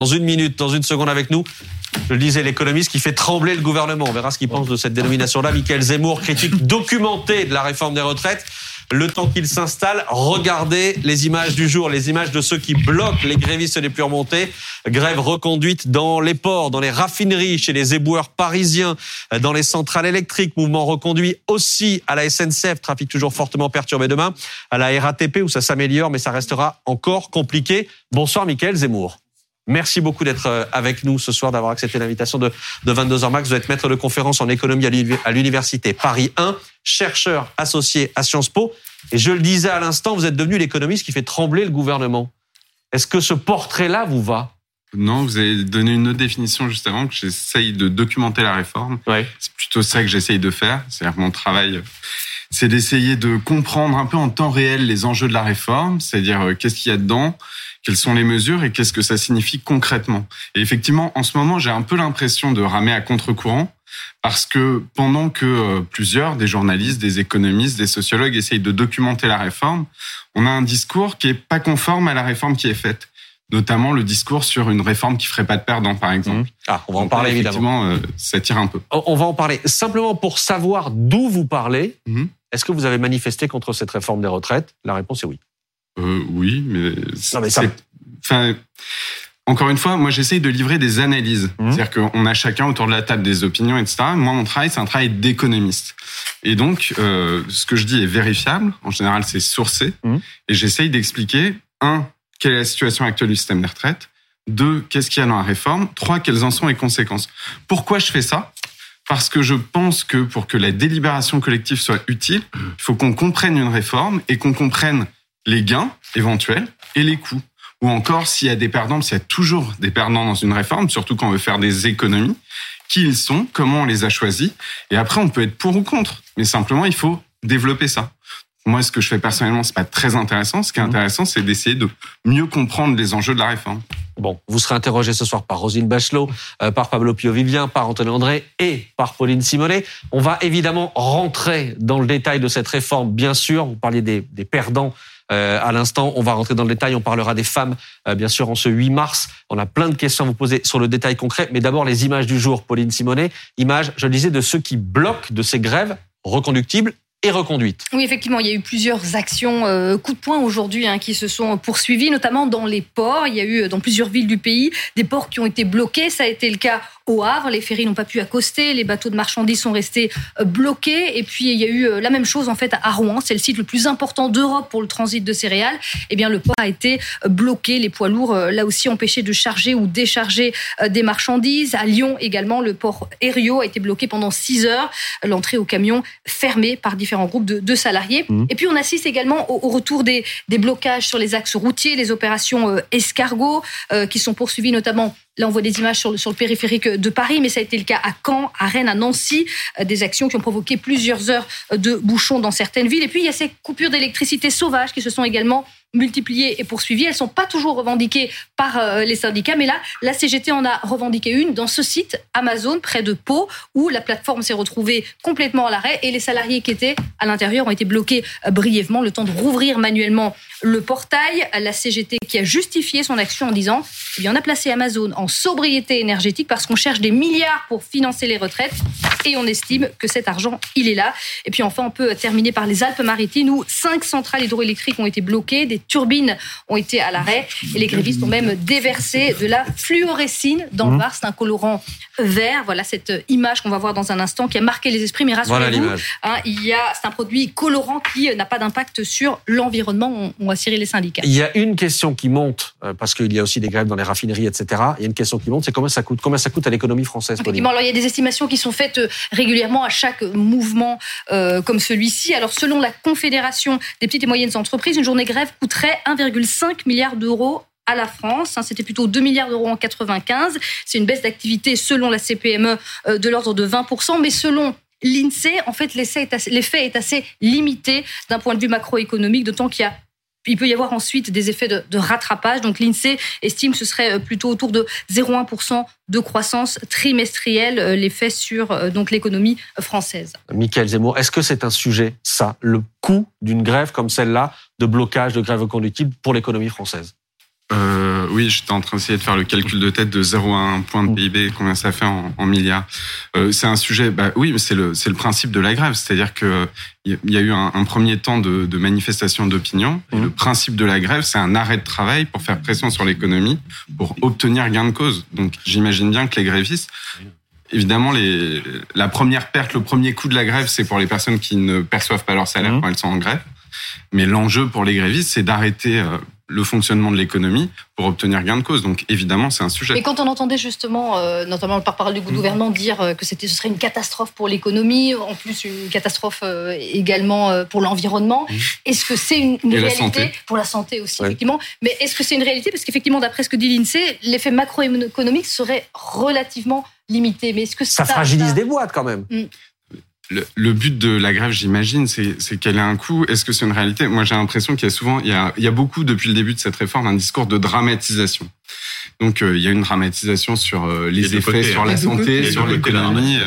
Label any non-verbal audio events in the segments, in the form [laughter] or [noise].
dans une minute, dans une seconde avec nous. Je le disais, l'économiste qui fait trembler le gouvernement. On verra ce qu'il pense de cette dénomination-là. Michael Zemmour, critique documentée de la réforme des retraites. Le temps qu'il s'installe, regardez les images du jour, les images de ceux qui bloquent les grévistes les plus remontés. Grève reconduite dans les ports, dans les raffineries, chez les éboueurs parisiens, dans les centrales électriques. Mouvement reconduit aussi à la SNCF, trafic toujours fortement perturbé demain, à la RATP où ça s'améliore, mais ça restera encore compliqué. Bonsoir, Michael Zemmour. Merci beaucoup d'être euh, avec nous ce soir, d'avoir accepté l'invitation de, de 22h Max. Vous êtes maître de conférence en économie à l'université Paris 1, chercheur associé à Sciences Po. Et je le disais à l'instant, vous êtes devenu l'économiste qui fait trembler le gouvernement. Est-ce que ce portrait-là vous va? Non, vous avez donné une autre définition juste avant, que j'essaye de documenter la réforme. Ouais. C'est plutôt ça que j'essaye de faire. C'est-à-dire mon travail, c'est d'essayer de comprendre un peu en temps réel les enjeux de la réforme, c'est-à-dire euh, qu'est-ce qu'il y a dedans, quelles sont les mesures et qu'est-ce que ça signifie concrètement? Et effectivement, en ce moment, j'ai un peu l'impression de ramer à contre-courant parce que pendant que euh, plusieurs, des journalistes, des économistes, des sociologues essayent de documenter la réforme, on a un discours qui est pas conforme à la réforme qui est faite notamment le discours sur une réforme qui ferait pas de perdants, par exemple. Mmh. Ah, on va en parler évidemment. Euh, ça tire un peu. On va en parler. Simplement pour savoir d'où vous parlez, mmh. est-ce que vous avez manifesté contre cette réforme des retraites? La réponse est oui. Euh, oui, mais, enfin, encore une fois, moi j'essaye de livrer des analyses. Mmh. C'est-à-dire qu'on a chacun autour de la table des opinions, etc. Moi, mon travail, c'est un travail d'économiste. Et donc, euh, ce que je dis est vérifiable. En général, c'est sourcé. Mmh. Et j'essaye d'expliquer, un, quelle est la situation actuelle du système des retraites. Deux, qu'est-ce qu'il y a dans la réforme. Trois, quelles en sont les conséquences. Pourquoi je fais ça? Parce que je pense que pour que la délibération collective soit utile, il faut qu'on comprenne une réforme et qu'on comprenne les gains éventuels et les coûts. Ou encore, s'il y a des perdants, s'il y a toujours des perdants dans une réforme, surtout quand on veut faire des économies, qui ils sont, comment on les a choisis, et après on peut être pour ou contre. Mais simplement, il faut développer ça. Moi, ce que je fais personnellement, c'est pas très intéressant. Ce qui est mmh. intéressant, c'est d'essayer de mieux comprendre les enjeux de la réforme. Bon, vous serez interrogé ce soir par Rosine Bachelot, euh, par Pablo Pio-Vivien, par Anthony André et par Pauline Simonet. On va évidemment rentrer dans le détail de cette réforme, bien sûr. Vous parliez des, des perdants à l'instant. On va rentrer dans le détail. On parlera des femmes, euh, bien sûr, en ce 8 mars. On a plein de questions à vous poser sur le détail concret. Mais d'abord, les images du jour, Pauline Simonet. Images, je le disais, de ceux qui bloquent de ces grèves reconductibles et reconduite. Oui, effectivement, il y a eu plusieurs actions euh, coup de poing aujourd'hui hein, qui se sont poursuivies, notamment dans les ports. Il y a eu dans plusieurs villes du pays des ports qui ont été bloqués. Ça a été le cas au Havre. Les ferries n'ont pas pu accoster, les bateaux de marchandises sont restés euh, bloqués. Et puis il y a eu euh, la même chose en fait à Rouen. C'est le site le plus important d'Europe pour le transit de céréales. Eh bien, le port a été euh, bloqué. Les poids lourds là aussi empêchés de charger ou décharger des marchandises. À Lyon également, le port Herriot a été bloqué pendant 6 heures. L'entrée au camion fermée par différents groupes de, salariés. Mmh. Et puis on assiste également au, retour des, des, blocages sur les axes routiers, les opérations escargots qui sont poursuivies notamment Là, on voit des images sur le, périphérique de Paris, mais ça a été le cas à Caen, à Rennes, à Nancy, euh, des actions qui ont provoqué plusieurs heures de bouchons dans certaines villes. Et puis, il y a ces coupures d'électricité sauvages qui se sont également multipliées et poursuivies. Elles sont pas toujours revendiquées par euh, les syndicats, mais là, la CGT en a revendiqué une dans ce site Amazon, près de Pau, où la plateforme s'est retrouvée complètement à l'arrêt et les salariés qui étaient à l'intérieur ont été bloqués euh, brièvement, le temps de rouvrir manuellement le portail. La CGT qui a justifié son action en disant, eh bien, on a placé Amazon en sobriété énergétique parce qu'on cherche des milliards pour financer les retraites et on estime que cet argent, il est là. Et puis enfin, on peut terminer par les Alpes-Maritimes où cinq centrales hydroélectriques ont été bloquées, des turbines ont été à l'arrêt et les grévistes ont même déversé de la fluorescine dans le mmh. Var. C'est un colorant vert. Voilà cette image qu'on va voir dans un instant qui a marqué les esprits. Mais rassurez-vous, hein, il y a, c'est un produit colorant qui n'a pas d'impact sur l'environnement. On, va cirer les syndicats. Il y a une question qui monte euh, parce qu'il y a aussi des grèves dans les raffineries, etc. Il y a une question qui monte, c'est combien ça coûte Combien ça coûte à l'économie française alors il y a des estimations qui sont faites euh, régulièrement à chaque mouvement euh, comme celui-ci. Alors selon la Confédération des petites et moyennes entreprises, une journée grève coûterait 1,5 milliard d'euros à la France. Hein, c'était plutôt 2 milliards d'euros en 95. C'est une baisse d'activité selon la CPME de l'ordre de 20%, mais selon l'INSEE, en fait, l'effet est assez limité d'un point de vue macroéconomique, d'autant qu'il y a il peut y avoir ensuite des effets de, rattrapage. Donc l'INSEE estime que ce serait euh, plutôt autour de 0,1% de croissance trimestrielle euh, l'effet sur euh, l'économie française. Michael Zemmour, est-ce que c'est un sujet ça, le coût d'une grève comme celle-là, de blocage, de grève conductible pour l'économie française? Euh, oui, j'étais en train d'essayer de faire le calcul de tête de 0 à 1 point de PIB, combien ça fait en, en milliards. Euh, c'est un sujet, bah oui, mais c'est le, c'est le principe de la grève, c'est-à-dire que il y a eu un, un premier temps de, de manifestation d'opinion. Mmh. Le principe de la grève, c'est un arrêt de travail pour faire pression sur l'économie, pour obtenir gain de cause. Donc, j'imagine bien que les grévistes, Évidemment, les, la première perte, le premier coup de la grève, c'est pour les personnes qui ne perçoivent pas leur salaire mmh. quand elles sont en grève. Mais l'enjeu pour les grévistes, c'est d'arrêter euh, le fonctionnement de l'économie pour obtenir gain de cause. Donc évidemment, c'est un sujet. Mais quand on entendait justement, euh, notamment le porte-parole du gouvernement, dire euh, que c'était, ce serait une catastrophe pour l'économie, en plus une catastrophe euh, également pour l'environnement, est-ce que c'est une, réalité pour la santé aussi, effectivement. Mais est-ce que c'est une réalité? Parce qu'effectivement, d'après ce que dit l'INSEE, l'effet macroéconomique serait relativement limité. Mais est-ce que ça, fragilise des boîtes quand même. Hmm le, but de la grève, j'imagine, c'est qu'elle ait un coût. Est-ce que c'est une réalité? Moi, j'ai l'impression qu'il y a souvent, il y a, il y a beaucoup depuis le début de cette réforme un discours de dramatisation. Donc, euh, il y a une dramatisation sur euh, les effets sur la santé, sur l'économie.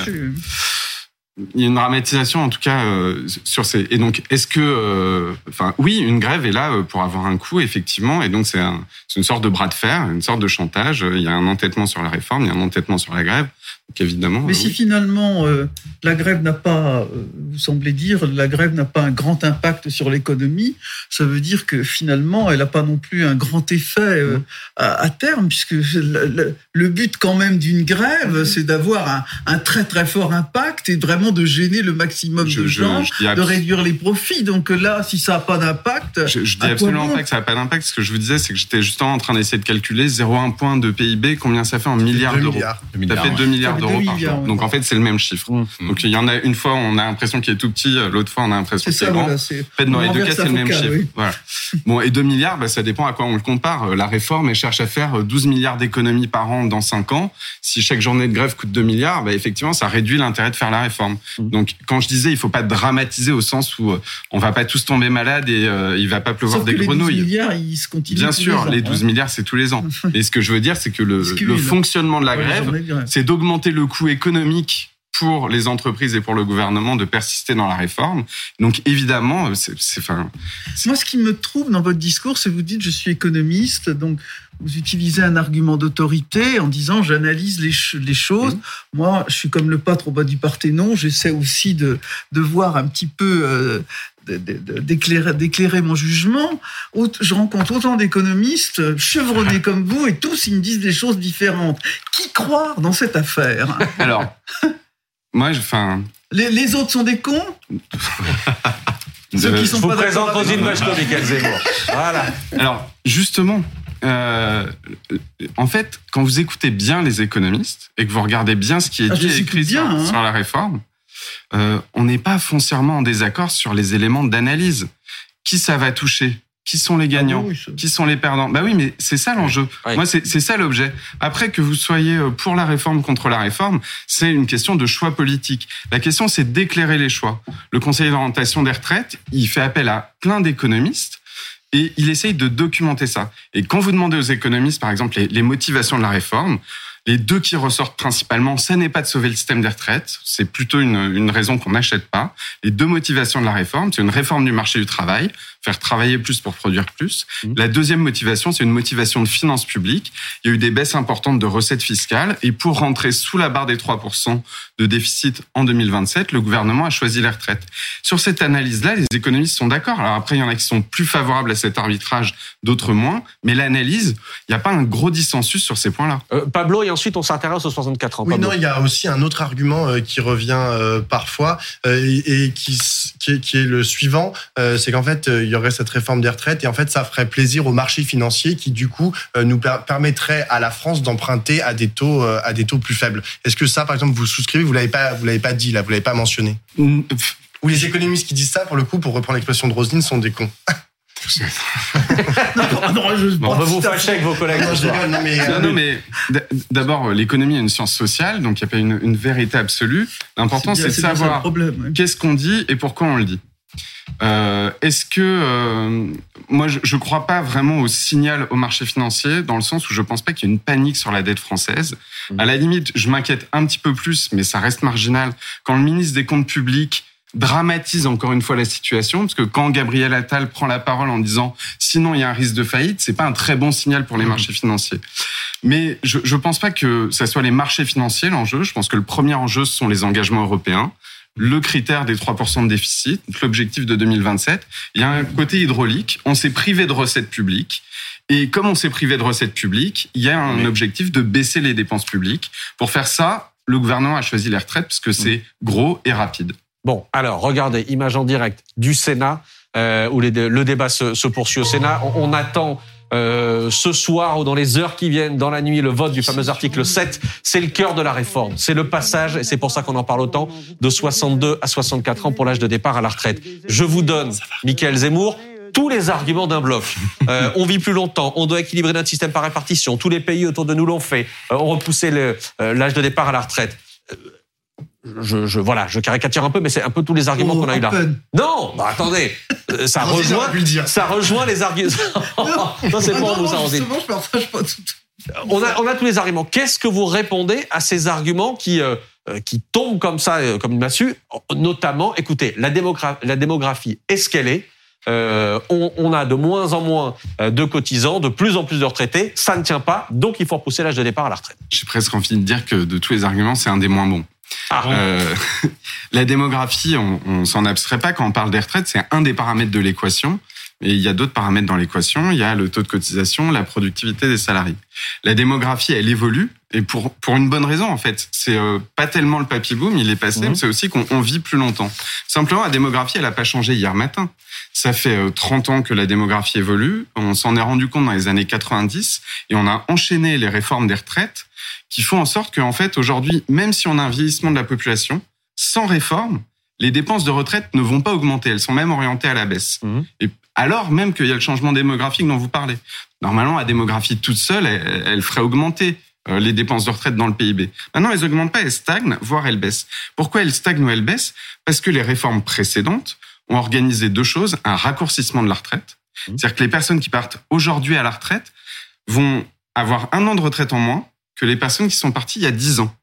Il y a une dramatisation, en tout cas, euh, sur ces. Et donc, est-ce que, enfin, oui, une grève est là pour avoir un coût, effectivement, et donc c'est un, une sorte de bras de fer, une sorte de chantage. Il y a un entêtement sur la réforme, il y a un entêtement sur la grève évidemment. Mais si finalement euh, la grève n'a pas, euh, vous semblez dire, la grève n'a pas un grand impact sur l'économie, ça veut dire que finalement elle n'a pas non plus un grand effet euh, mmh. à, terme, puisque le, but quand même d'une grève, mmh. c'est d'avoir un, très très fort impact et vraiment de gêner le maximum de gens, de réduire les profits. Donc là, si ça n'a pas d'impact, je, je dis absolument pas que ça n'a pas d'impact. Ce que je vous disais, c'est que j'étais justement en train d'essayer de calculer 0,1 point de PIB, combien ça fait en milliards d'euros. Ça fait 2 milliards d'euros par jour. Donc en fait, c'est le même chiffre. Mmh. Donc il y en a une fois, on a l'impression qu'il est tout petit, l'autre fois, on a l'impression qu'il est grand. fait, dans les deux cas, c'est le même chiffre. Voilà. Bon, et 2 milliards, bah, ça dépend à quoi on le compare. La réforme, elle cherche à faire 12 milliards d'économies par an dans 5 ans. Si chaque journée de grève coûte 2 milliards, bah, effectivement, ça réduit l'intérêt de faire la réforme. Mmh. Donc quand je disais, il faut pas dramatiser au sens où euh, on va pas tous tomber malades et euh, il va pas pleuvoir des grenouilles. Les 12 milliards, ils se continuent. Bien sûr, les 12 milliards, c'est tous les ans. [laughs] et ce que je veux dire, c'est que le, le fonctionnement de la grève, c'est d'augmenter le coût économique pour les entreprises et pour le gouvernement de persister dans la réforme. Donc évidemment, c'est enfin. Moi, ce qui me trouve dans votre discours, c'est que vous dites je suis économiste, donc vous utilisez un argument d'autorité en disant j'analyse les, les, choses. Mmh. Moi, je suis comme le pâtre au bas du Parthénon, j'essaie aussi de, de voir un petit peu. Euh, d'éclairer mon jugement. Je rencontre autant d'économistes chevronnés comme vous et tous ils me disent des choses différentes. Qui croire dans cette affaire? Alors, moi, enfin. Les, les, autres sont des cons [laughs] Ceux qui sont Je vous présente Rosine Bachelot, Michael Zemmour. Voilà. Alors, justement, euh, en fait, quand vous écoutez bien les économistes et que vous regardez bien ce qui est ah, dit et écrit bien, sur, hein. sur, la réforme, euh, on n'est pas foncièrement en désaccord sur les éléments d'analyse. Qui ça va toucher? Qui sont les gagnants ah Qui sont les perdants Bah oui, mais c'est ça l'enjeu. Moi, c'est ça l'objet. Après que vous soyez euh, pour la réforme, contre la réforme, c'est une question de choix politique. La question, c'est d'éclairer les choix. Le Conseil d'orientation des retraites, il fait appel à plein d'économistes et il essaye de documenter ça. Et quand vous demandez aux économistes, par exemple, les, les motivations de la réforme, les deux qui ressortent principalement, ce n'est pas de sauver le système des retraites, c'est plutôt une, une raison qu'on n'achète pas. Les deux motivations de la réforme, c'est une réforme du marché du travail, faire travailler plus pour produire plus. Mmh. La deuxième motivation, c'est une motivation de finances publiques. Il y a eu des baisses importantes de recettes fiscales et pour rentrer sous la barre des 3% de déficit en 2027, le gouvernement a choisi les retraites. Sur cette analyse-là, les économistes sont d'accord. Alors après, il y en a qui sont plus favorables à cet arbitrage, d'autres moins. Mais l'analyse, il n'y a pas un gros dissensus sur ces points-là. Euh, Pablo, et ensuite on s'intéresse aux 64 ans. Oui, non, il y a aussi un autre argument euh, qui revient euh, parfois et, qui, qui, est, le suivant, c'est qu'en fait, y aurait cette réforme des retraites et en fait, ça ferait plaisir aux marchés financiers qui, du coup, nous permettrait à la France d'emprunter à des taux à des taux plus faibles. Est-ce que ça, par exemple, vous souscrivez Vous l'avez pas, vous l'avez pas dit là, vous l'avez pas mentionné? Mm. Ou les économistes qui disent ça, pour le coup, pour reprendre l'expression de Roselyne, sont des cons. [laughs] non, non, je on va vous fâcher avec vos collègues. Non, mais, non, non, mais d'abord, l'économie est une science sociale, donc il n'y a pas une, une, vérité absolue. L'important, c'est de savoir qu'est-ce qu'on dit et pourquoi on le dit. Euh, Est-ce que euh, moi je ne crois pas vraiment au signal au marché financier dans le sens où je pense pas qu'il y ait une panique sur la dette française. Mmh. À la limite, je m'inquiète un petit peu plus, mais ça reste marginal. Quand le ministre des Comptes publics dramatise encore une fois la situation, parce que quand Gabriel Attal prend la parole en disant sinon il y a un risque de faillite, c'est pas un très bon signal pour les mmh. marchés financiers. Mais je ne pense pas que ce soit les marchés financiers l'enjeu. Je pense que le premier enjeu, ce sont les engagements européens le critère des 3% de déficit, l'objectif de 2027. Il y a un côté hydraulique. On s'est privé de recettes publiques. Et comme on s'est privé de recettes publiques, il y a un objectif de baisser les dépenses publiques. Pour faire ça, le gouvernement a choisi les retraites parce que c'est gros et rapide. Bon, alors regardez, image en direct du Sénat, euh, où le débat se, poursuit au Sénat. on attend euh, ce soir ou dans les heures qui viennent, dans la nuit, le vote du fameux article 7, c'est le cœur de la réforme. C'est le passage, et c'est pour ça qu'on en parle autant, de 62 à 64 ans pour l'âge de départ à la retraite. Je vous donne, Michael Zemmour, tous les arguments d'un bloc. Euh, on vit plus longtemps, on doit équilibrer notre système par répartition, tous les pays autour de nous l'ont fait, euh, on repoussé l'âge de départ à la retraite je, je, voilà, je caricature un peu, mais c'est un peu tous les arguments oh, qu'on a eu là. Non, bah attendez, euh, ça [laughs] rejoint, ça rejoint les arguments. [laughs] non, c'est pas vous ça, on a, on a tous les arguments. Qu'est-ce que vous répondez à ces arguments qui, euh, euh, qui tombent comme ça, comme une massue? Notamment, écoutez, la, démographie, la démographie est ce qu'elle est. Euh, on, on, a de moins en moins de cotisants, de plus en plus de retraités. Ça ne tient pas, donc il faut repousser l'âge de départ à la retraite. J'ai presque envie de dire que de tous les arguments, c'est un des moins bons. Ah. Euh, [laughs] la démographie, on, on s'en abstrait pas quand on parle des retraites, c'est un des paramètres de l'équation. Et il y a d'autres paramètres dans l'équation. Il y a le taux de cotisation, la productivité des salariés. La démographie, elle évolue et pour pour une bonne raison en fait. C'est euh, pas tellement le papy boom, il est passé, mhm. mais c'est aussi qu'on vit plus longtemps. Simplement, la démographie, elle a pas changé hier matin. Ça fait 30 euh, ans que la démographie évolue. On s'en est rendu compte dans les années 90 et on a enchaîné les réformes des retraites qui font en sorte qu'en fait, aujourd'hui, même si on a un vieillissement de la population, sans réforme, les dépenses de retraite ne vont pas augmenter. Elles sont même orientées à la baisse. Mmh. Et alors même qu'il y a le changement démographique dont vous parlez. Normalement, la démographie toute seule, elle, ferait augmenter euh, les dépenses de retraite dans le PIB. Maintenant, elles augmentent pas, elles stagnent, voire elles baissent. Pourquoi elles stagnent ou elles baissent? Parce que les réformes précédentes ont organisé deux choses un raccourcissement de la retraite, mmh. c'est-à-dire que les personnes qui partent aujourd'hui à la retraite vont avoir un an de retraite en moins que les personnes qui sont parties il y a 10 ans.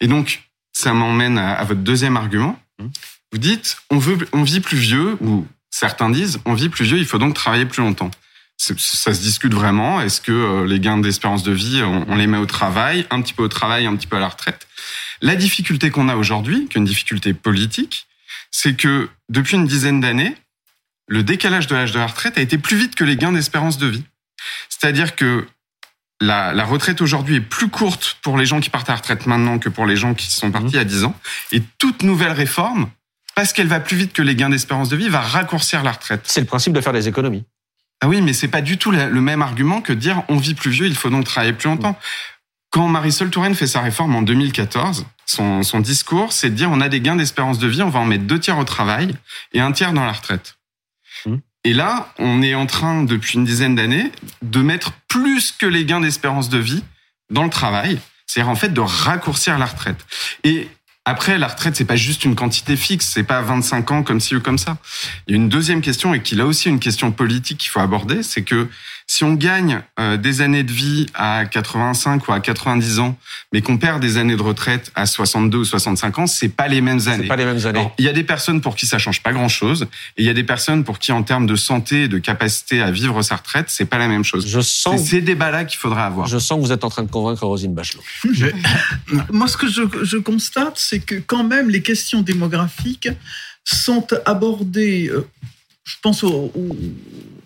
Et donc, ça m'emmène à, votre deuxième argument. Mmh. Vous dites, on veut, on vit plus vieux, ou certains disent, on vit plus vieux, il faut donc travailler plus longtemps. Ça se discute vraiment. Est-ce que euh, les gains d'espérance de vie, on, les met au travail, un petit peu au travail, un petit peu à la retraite? La difficulté qu'on a aujourd'hui, qui est une difficulté politique, c'est que depuis une dizaine d'années, le décalage de l'âge de la retraite a été plus vite que les gains d'espérance de vie. C'est-à-dire que la, retraite aujourd'hui est plus courte pour les gens qui partent à la retraite maintenant que pour les gens qui sont partis mmh. y a 10 ans. Et toute nouvelle réforme, parce qu'elle va plus vite que les gains d'espérance de vie, va raccourcir la retraite. C'est le principe de faire des économies. Ah oui, mais c'est pas du tout le même argument que dire on vit plus vieux, il faut donc travailler plus longtemps. Quand Marisol Touraine fait sa réforme en 2014, son, son discours, c'est de dire on a des gains d'espérance de vie, on va en mettre deux tiers au travail et un tiers dans la retraite. Et là, on est en train, depuis une dizaine d'années, de mettre plus que les gains d'espérance de vie dans le travail. C'est-à-dire, en fait, de raccourcir la retraite. Et après, la retraite, c'est pas juste une quantité fixe, c'est pas 25 ans comme ci ou comme ça. Il y a une deuxième question, et qui là aussi une question politique qu'il faut aborder, c'est que si on gagne euh, des années de vie à 85 ou à 90 ans, mais qu'on perd des années de retraite à 62 ou 65 ans, c'est pas les mêmes années. pas les mêmes années. il y a des personnes pour qui ça change pas grand chose, et il y a des personnes pour qui, en termes de santé et de capacité à vivre sa retraite, c'est pas la même chose. Je sens. C'est ces débats-là qu'il faudra avoir. Je sens que vous êtes en train de convaincre Rosine Bachelot. [laughs] Moi, ce que je, je constate, c'est que quand même les questions démographiques sont abordées euh, je pense au,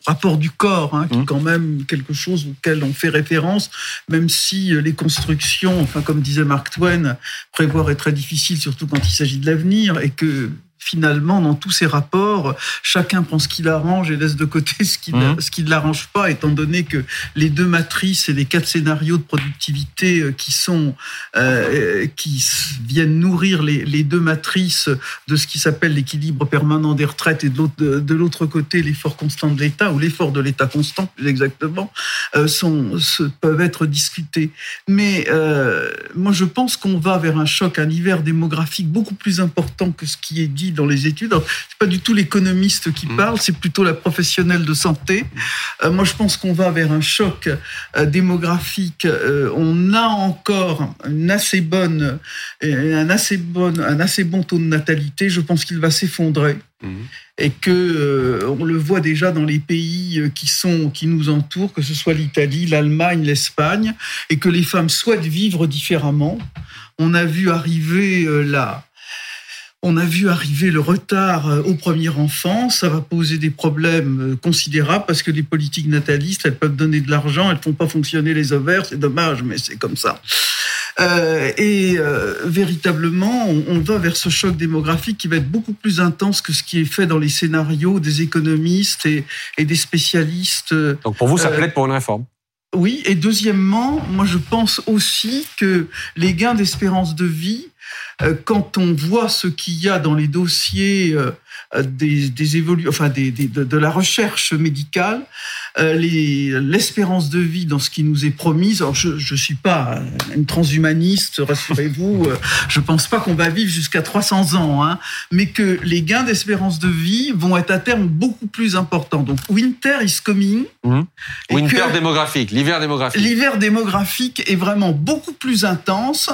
rapport du corps, hein, qui est mmh. quand même quelque chose auquel on fait référence, même si euh, les constructions, enfin comme disait Mark Twain, prévoir est très difficile, surtout quand il s'agit de l'avenir, et que finalement, dans tous ces rapports, chacun prend ce qui l'arrange et laisse de côté [laughs] ce qui, mmh. ce qui ne l'arrange pas, étant donné que les deux matrices et les quatre scénarios de productivité euh, qui sont, euh, qui viennent nourrir les, les, deux matrices de ce qui s'appelle l'équilibre permanent des retraites et de l'autre, de l'autre côté l'effort constant de l'État ou l'effort de l'État constant plus exactement, euh, sont, se, peuvent être discutés. Mais euh, moi, je pense qu'on va vers un choc, un hiver démographique beaucoup plus important que ce qui est dit dit dans les études. C'est pas du tout l'économiste qui mm. parle, c'est plutôt la professionnelle de santé. Euh, moi, je pense qu'on va vers un choc euh, démographique. Euh, on a encore une assez bonne, un assez bonne, un assez bon taux de natalité. Je pense qu'il va s'effondrer. Mm. Et que on le voit déjà dans les pays qui sont qui nous entourent, que ce soit l'Italie, l'Allemagne, l'Espagne, et que les femmes souhaitent vivre différemment. On a vu arriver là on a vu arriver le retard euh, au premier enfant. Ça va poser des problèmes euh, considérables parce que les politiques natalistes, elles peuvent donner de l'argent, elles font pas fonctionner les ovaires. C'est dommage, mais c'est comme ça. Euh, et véritablement, on, va vers ce choc démographique qui va être beaucoup plus intense que ce qui est fait dans les scénarios des économistes et, des spécialistes. Donc pour vous, ça plaide pour une réforme? Oui, et deuxièmement, moi je pense aussi que les gains d'espérance de vie euh, quand on voit ce qu'il y a dans les dossiers euh, des, enfin des, de, la recherche médicale, euh, l'espérance de vie dans ce qui nous est promise. Alors je ne suis pas une transhumaniste, rassurez-vous. [laughs] je pense pas qu'on va vivre jusqu'à 300 ans, hein, mais que les gains d'espérance de vie vont être à terme beaucoup plus importants. Donc winter is coming. Mmh. Winter démographique, l'hiver démographique. L'hiver démographique est vraiment beaucoup plus intense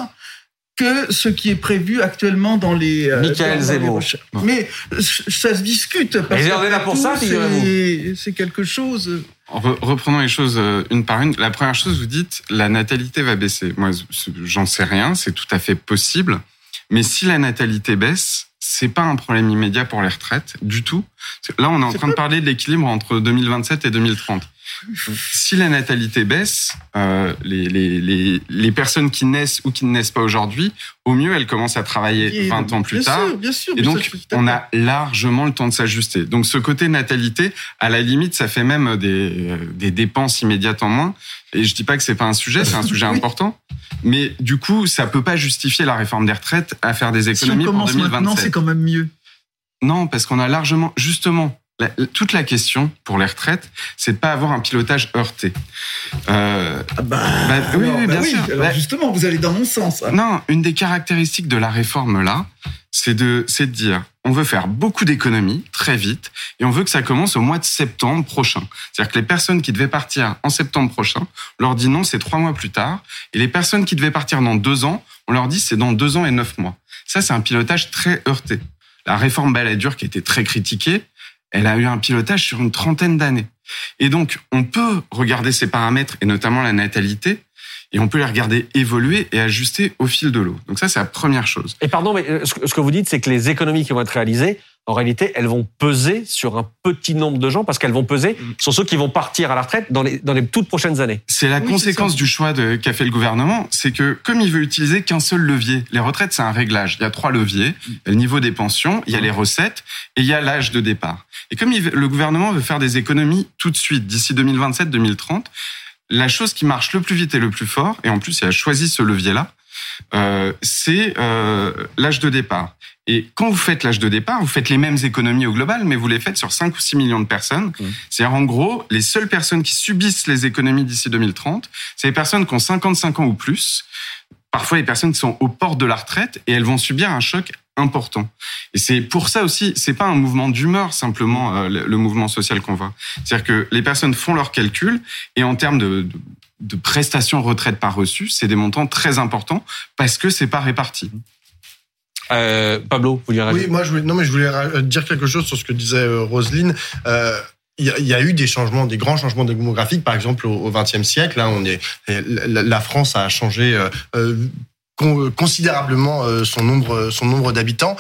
que ce qui est prévu actuellement dans les. Euh, Michael Zemmour. Mais ça se discute. Parce Et on est là pour ça, C'est quelque chose. reprenons les choses euh, une par une. La première chose, vous dites la natalité va baisser. Moi, j'en sais rien. C'est tout à fait possible. Mais si la natalité baisse, c'est pas un problème immédiat pour les retraites du tout. Là, on est en train de parler de l'équilibre entre 2027 et 2030 si la natalité baisse, euh, les, les, les, personnes qui naissent ou qui ne naissent pas aujourd'hui, au mieux, elles commencent à travailler 20 ans plus tard. et donc, on a largement le temps de s'ajuster. Donc, ce côté natalité, à la limite, ça fait même des, des dépenses immédiates en moins. Et je dis pas que c'est pas un sujet, c'est un sujet [laughs] important. Mais du coup, ça peut pas justifier la réforme des retraites à faire des économies si on commence pour 2027. Maintenant, c'est quand même mieux. Non, parce qu'on a largement, justement, toute la question pour les retraites, c'est de pas avoir un pilotage heurté. Euh, ah bah, bah, oui, oui, bien bah sûr. Alors justement, vous allez dans mon sens. Hein. Non, une des caractéristiques de la réforme là, c'est de, c'est de dire, on veut faire beaucoup d'économies très vite et on veut que ça commence au mois de septembre prochain. C'est-à-dire que les personnes qui devaient partir en septembre prochain, on leur dit non, c'est trois mois plus tard. Et les personnes qui devaient partir dans deux ans, on leur dit c'est dans deux ans et neuf mois. Ça, c'est un pilotage très heurté. La réforme Balladur qui a été très critiquée, elle a eu un pilotage sur une trentaine d'années. Et donc, on peut regarder ces paramètres, et notamment la natalité, et on peut les regarder évoluer et ajuster au fil de l'eau. Donc ça, c'est la première chose. Et pardon, mais euh, ce que vous dites, c'est que les économies qui vont être réalisées, en réalité, elles vont peser sur un petit nombre de gens parce qu'elles vont peser sur ceux qui vont partir à la retraite dans les, dans les toutes prochaines années. C'est la conséquence du choix qu'a fait le gouvernement, c'est que comme il veut utiliser qu'un seul levier, les retraites, c'est un réglage. Il y a trois leviers. Il y a le niveau des pensions, il y a les recettes et il y a l'âge de départ. Et comme le gouvernement veut faire des économies tout de suite, d'ici 2027-2030, la chose qui marche le plus vite et le plus fort, et en plus il a choisi ce levier-là, euh, c'est euh, l'âge de départ. Et quand vous faites l'âge de départ, vous faites les mêmes économies au global, mais vous les faites sur 5 ou 6 millions de personnes. Mmh. C'est-à-dire, en gros, les seules personnes qui subissent les économies d'ici 2030, c'est les personnes qui ont 55 ans ou plus. Parfois, les personnes qui sont aux portes de la retraite et elles vont subir un choc important. Et c'est pour ça aussi, c'est pas un mouvement d'humeur simplement euh, le, mouvement social qu'on voit. C'est-à-dire que les personnes font leurs calculs et en termes de, de prestations retraite par reçu, c'est des montants très importants parce que c'est pas réparti. Euh, Pablo, vous voulez Oui, moi je voulais, non mais je voulais euh, dire quelque chose sur ce que disait euh, Roselyne. Euh, il y, a eu des changements, des grands changements démographiques. Par exemple, au XXe siècle, là, on est, la France a changé considérablement son nombre son nombre d'habitants.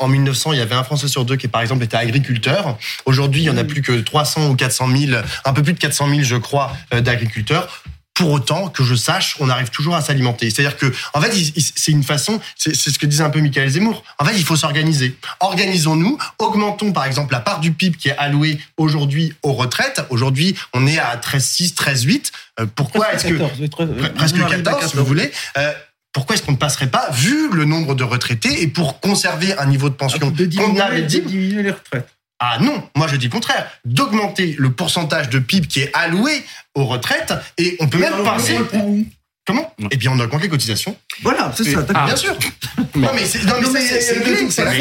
en 1900, il y avait un Français sur deux qui, par exemple, était agriculteur. Aujourd'hui, il y en a plus que 300 ou 400 000, un peu plus de 400 000, je crois, d'agriculteurs pour autant que je sache, on arrive toujours à s'alimenter. C'est-à-dire que, en fait, c'est une façon, c'est ce que disait un peu Michael Zemmour. En fait, il faut s'organiser. Organisons-nous, augmentons par exemple la part du PIB qui est allouée aujourd'hui aux retraites. Aujourd'hui, on est à 13,6, 13,8. pourquoi est-ce que presque 14, si vous voulez euh, pourquoi est-ce qu'on ne passerait pas, vu le nombre de retraités, et pour conserver un niveau de pension ah, de diminuer les retraites ah non, moi je dis le contraire, d'augmenter le pourcentage de PIB qui est alloué aux retraites et on peut même passer. Comment Eh bien, on augmente les cotisations. Voilà, c'est ça. bien sûr. Non, mais c'est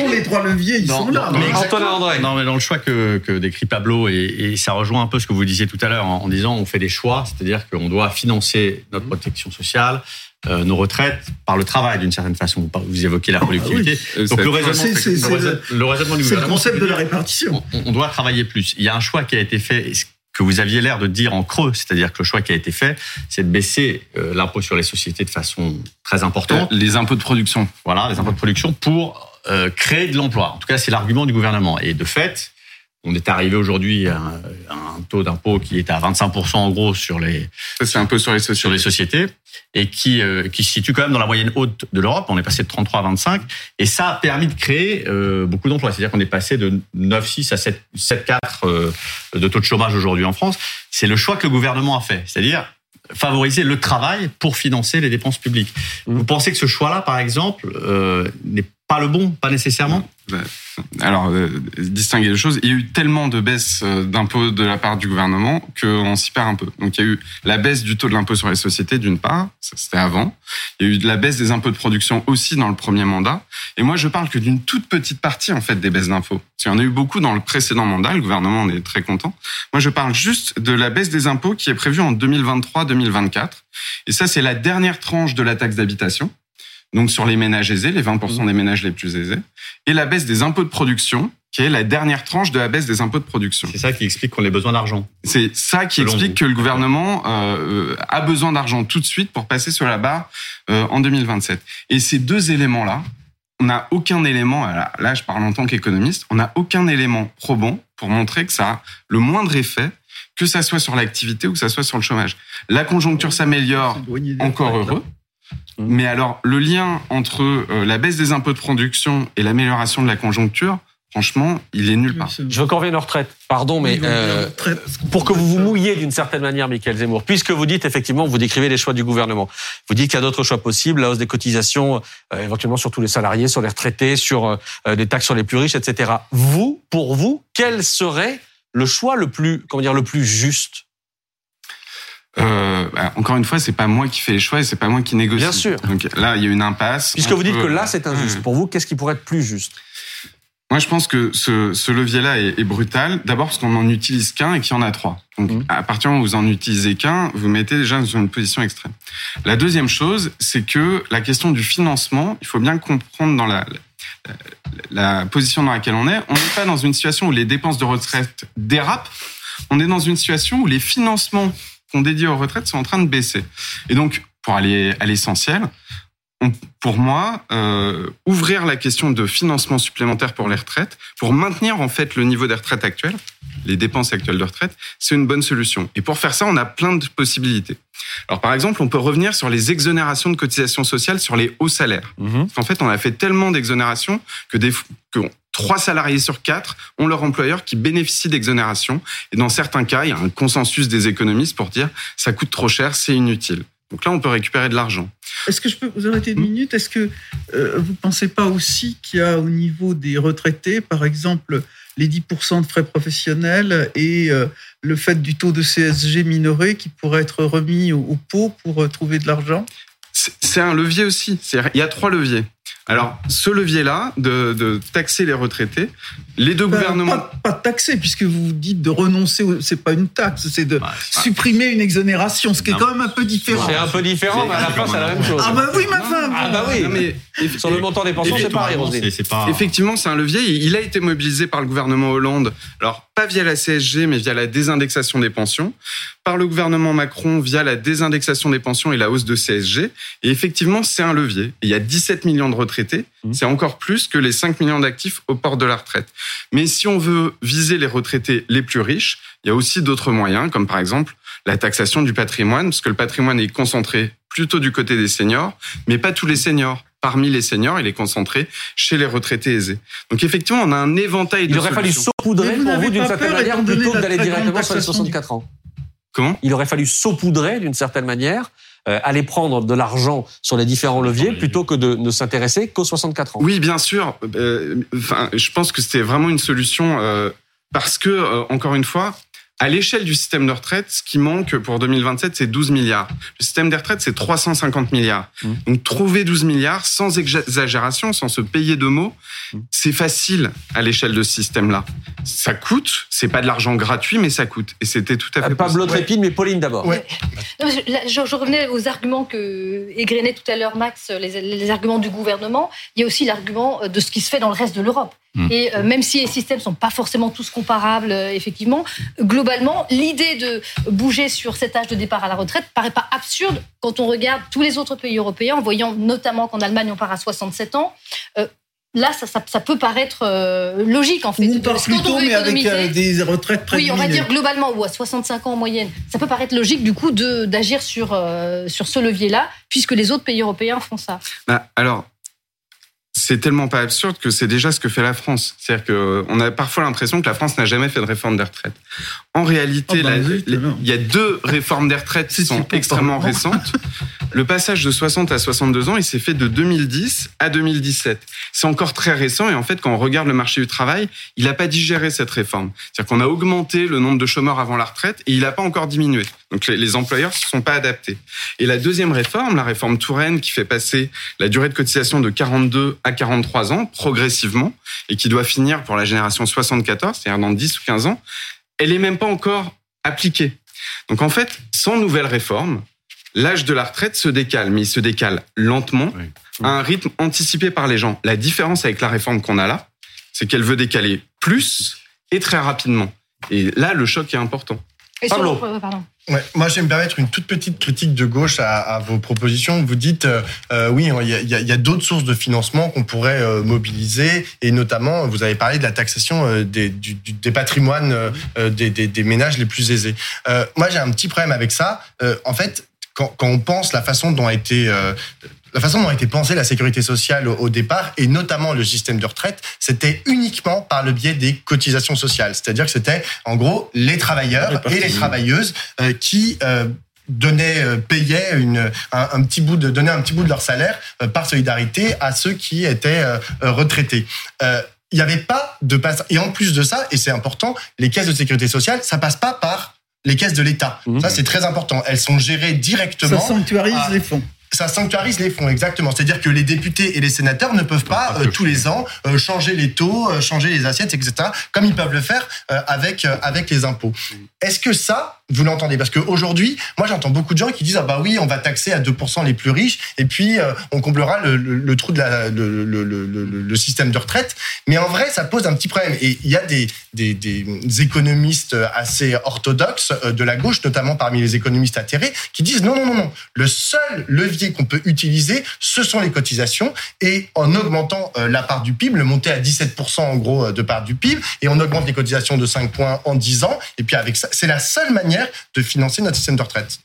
les trois leviers, ils sont là. Mais Antoine Non, mais dans le choix que, que décrit Pablo, et, ça rejoint un peu ce que vous disiez tout à l'heure en, disant on fait des choix, c'est-à-dire qu'on doit financer notre protection sociale, euh, nos retraites par le travail d'une certaine façon. Vous évoquez la ah productivité. Donc le raisonnement, le, raisonnement du gouvernement, le concept de la répartition. On, on, doit travailler plus. Il y a un choix qui a été fait que vous aviez l'air de dire en creux, c'est-à-dire que le choix qui a été fait, c'est de baisser euh, l'impôt sur les sociétés de façon très importante. Euh, les impôts de production. Voilà, les impôts de production pour euh, créer de l'emploi. En tout cas, c'est l'argument du gouvernement. Et de fait, on est arrivé aujourd'hui à un, taux d'impôt qui est à 25% en gros sur les, c'est un peu sur les, sur les sociétés et qui, euh, qui se situe quand même dans la moyenne haute de l'Europe. On est passé de 33 à 25 et ça a permis de créer euh, beaucoup d'emplois. C'est-à-dire qu'on est passé de 9,6 à 7,4 euh, de taux de chômage aujourd'hui en France. C'est le choix que le gouvernement a fait. C'est-à-dire favoriser le travail pour financer les dépenses publiques. Vous pensez que ce choix-là, par exemple, euh, n'est pas le bon, pas nécessairement alors, euh, distinguer les choses. Il y a eu tellement de baisses euh, d'impôts de la part du gouvernement qu'on s'y perd un peu. Donc, il y a eu la baisse du taux de l'impôt sur les sociétés, d'une part, ça c'était avant. Il y a eu de la baisse des impôts de production aussi dans le premier mandat. Et moi, je parle que d'une toute petite partie, en fait, des baisses d'impôts. Il y en a eu beaucoup dans le précédent mandat, le gouvernement en est très content. Moi, je parle juste de la baisse des impôts qui est prévue en 2023-2024. Et ça, c'est la dernière tranche de la taxe d'habitation donc sur les ménages aisés, les 20% des ménages les plus aisés, et la baisse des impôts de production, qui est la dernière tranche de la baisse des impôts de production. C'est ça qui explique qu'on ait besoin d'argent. C'est ça qui explique que le gouvernement euh, a besoin d'argent tout de suite pour passer sur la barre euh, en 2027. Et ces deux éléments-là, on n'a aucun élément, là je parle en tant qu'économiste, on n'a aucun élément probant pour montrer que ça a le moindre effet, que ça soit sur l'activité ou que ça soit sur le chômage. La conjoncture s'améliore, encore heureux. Mmh. Mais alors, le lien entre euh, la baisse des impôts de production et l'amélioration de la conjoncture, franchement, il est nulle part. Je veux qu'on revienne aux retraites. Pardon, mais euh, pour que vous vous mouilliez d'une certaine manière, Michael Zemmour, puisque vous dites effectivement, vous décrivez les choix du gouvernement. Vous dites qu'il y a d'autres choix possibles, la hausse des cotisations, euh, éventuellement sur tous les salariés, sur les retraités, sur des taxes sur les plus riches, etc. Vous, pour vous, quel serait le choix le plus, comment dire, le plus juste? Euh, bah, encore une fois, c'est pas moi qui fais les choix et c'est pas moi qui négocie. Bien sûr. Donc là, il y a une impasse. Puisque vous dites que là, c'est injuste. Pour vous, qu'est-ce qui pourrait être plus juste? Moi, je pense que ce, ce levier-là est, est, brutal. D'abord parce qu'on en utilise qu'un et qu'il y en a trois. Donc, mmh. à partir du moment où vous en utilisez qu'un, vous mettez déjà dans une position extrême. La deuxième chose, c'est que la question du financement, il faut bien comprendre dans la, la, la position dans laquelle on est. On n'est pas dans une situation où les dépenses de retraite dérapent. On est dans une situation où les financements qu'on dédie aux retraites sont en train de baisser. Et donc, pour aller à l'essentiel, pour moi, euh, ouvrir la question de financement supplémentaire pour les retraites, pour maintenir en fait le niveau des retraites actuelles, les dépenses actuelles de retraite, c'est une bonne solution. Et pour faire ça, on a plein de possibilités. Alors par exemple, on peut revenir sur les exonérations de cotisations sociales sur les hauts salaires. Mmh. En fait, on a fait tellement d'exonérations que, des, que trois salariés sur quatre ont leur employeur qui bénéficie d'exonération. Et dans certains cas, il y a un consensus des économistes pour dire ça coûte trop cher, c'est inutile. Donc là, on peut récupérer de l'argent. Est-ce que je peux vous arrêter une minute? Est-ce que euh, vous ne pensez pas aussi qu'il y a au niveau des retraités, par exemple, les 10% de frais professionnels et euh, le fait du taux de CSG minoré qui pourrait être remis au, pot pour euh, trouver de l'argent? C'est un levier aussi. Il y a trois leviers. Alors, ce levier-là, de, de, taxer les retraités, les deux gouvernements. Pas, pas, taxer, puisque vous dites de renoncer, c'est pas une taxe, c'est de supprimer une exonération, ce qui est quand même un peu différent. C'est un peu différent, mais à la fin, c'est la même chose. Ah, bah oui, ma femme Ah, bah oui mais, Sur le montant des pensions, c'est pareil, pas... Effectivement, c'est un levier. Il a été mobilisé par le gouvernement Hollande. Alors, pas via la CSG, mais via la désindexation des pensions. Par le gouvernement Macron, via la désindexation des pensions et la hausse de CSG. Et effectivement, c'est un levier. Il y a 17 millions de retraités Mmh. c'est encore plus que les 5 millions d'actifs au port de la retraite. Mais si on veut viser les retraités les plus riches, il y a aussi d'autres moyens, comme par exemple la taxation du patrimoine, parce que le patrimoine est concentré plutôt du côté des seniors, mais pas tous les seniors parmi les seniors, il est concentré chez les retraités aisés. Donc effectivement, on a un éventail de Il aurait fallu saupoudrer pour vous d'une certaine manière plutôt que d'aller directement sur les 64 ans. Comment? Il aurait fallu saupoudrer d'une certaine manière aller prendre de l'argent sur les différents leviers plutôt que de ne s'intéresser qu'aux 64 ans. Oui, bien sûr. Euh, enfin, je pense que c'était vraiment une solution euh, parce que, encore une fois, À l'échelle du système de retraite, ce qui manque pour 2027, c'est 12 milliards. Le système des retraites, c'est 350 milliards. Mmh. Donc trouver 12 milliards sans exagération, sans se payer de mots, mmh. c'est facile à l'échelle de ce système-là. Ça coûte, c'est pas de l'argent gratuit, mais ça coûte. Et c'était tout à fait. Pablo Trépine, mais Pauline d'abord. Ouais. Je, revenais aux arguments que égrenait tout à l'heure Max, les, les arguments du gouvernement. Il y a aussi l'argument de ce qui se fait dans le reste de l'Europe. Mmh. Et euh, même si les systèmes sont pas forcément tous comparables, euh, effectivement, globalement, l'idée de bouger sur cet âge de départ à la retraite paraît pas absurde quand on regarde tous les autres pays européens, en voyant notamment qu'en Allemagne on part à 67 ans. Euh, là, ça, ça, peut paraître logique en fait. On part plutôt, mais avec des retraites très Oui, on va dire globalement, ou à 65 ans en moyenne. Ça peut paraître logique du coup d'agir sur, sur ce levier-là, puisque les autres pays européens font ça. Bah, alors, c'est tellement pas absurde que c'est déjà ce que fait la France. C'est-à-dire qu'on a parfois l'impression que la France n'a jamais fait de réforme des retraites. En réalité, oh, bah il y a deux réformes des retraites qui sont extrêmement récentes. Le passage de 60 à 62 ans, il s'est fait de 2010 à 2017. C'est encore très récent et en fait, quand on regarde le marché du travail, il n'a pas digéré cette réforme. C'est-à-dire qu'on a augmenté le nombre de chômeurs avant la retraite et il n'a pas encore diminué. Donc les, employeurs ne se sont pas adaptés. Et la deuxième réforme, la réforme Touraine, qui fait passer la durée de cotisation de 42 à 43 ans progressivement et qui doit finir pour la génération 74, c'est-à-dire dans 10 ou 15 ans, elle est même pas encore appliquée. Donc en fait, sans nouvelle réforme, l'âge de la retraite se décale, mais il se décale lentement, à un rythme anticipé par les gens. La différence avec la réforme qu'on a là, c'est qu'elle veut décaler plus et très rapidement. Et là, le choc est important. Et Pablo. Euh, pardon. Ouais, moi, je vais me permettre une toute petite critique de gauche à, à vos propositions. Vous dites, euh, euh oui, il y a, y a d'autres sources de financement qu'on pourrait euh, mobiliser, et notamment, vous avez parlé de la taxation euh, des, du, des patrimoines des, des, des, ménages les plus aisés. moi, j'ai un petit problème avec ça. en fait, quand, quand, on pense la façon dont a été la façon dont a été pensée la sécurité sociale au, départ, et notamment le système de retraite, c'était uniquement par le biais des cotisations sociales. C'est-à-dire que c'était, en gros, les travailleurs et les travailleuses euh, qui euh, donnaient, euh, payaient une, un, petit bout de, donnaient un petit bout de leur salaire par solidarité à ceux qui étaient retraités. Il n'y avait pas de passe. Et en plus de ça, et c'est important, les caisses de sécurité sociale, ça passe pas par les caisses de l'État. Mmh. Ça, c'est très important. Elles sont gérées directement. Ça sanctuarise les fonds ça sanctuarise les fonds, exactement. C'est-à-dire que les députés et les sénateurs ne peuvent pas euh, tous les ans euh, changer les taux, euh, changer les assiettes, etc., comme ils peuvent le faire avec avec les impôts. Est-ce que ça, vous l'entendez? Parce qu'aujourd'hui, moi j'entends beaucoup de gens qui disent ah bah oui, on va taxer à 2% les plus riches et puis on comblera le, le, trou de la, le, le, système de retraite. Mais en vrai, ça pose un petit problème. Et il y a des, des, des économistes assez orthodoxes de la gauche, notamment parmi les économistes atterrés, qui disent non non non non, le seul levier qu'on peut utiliser, ce sont les cotisations. Et en augmentant euh, la part du PIB, le monter à 17% en gros euh, de part du PIB, et on augmente les cotisations de 5 points en 10 ans. Et puis avec ça, c'est la seule manière de financer notre système de retraite.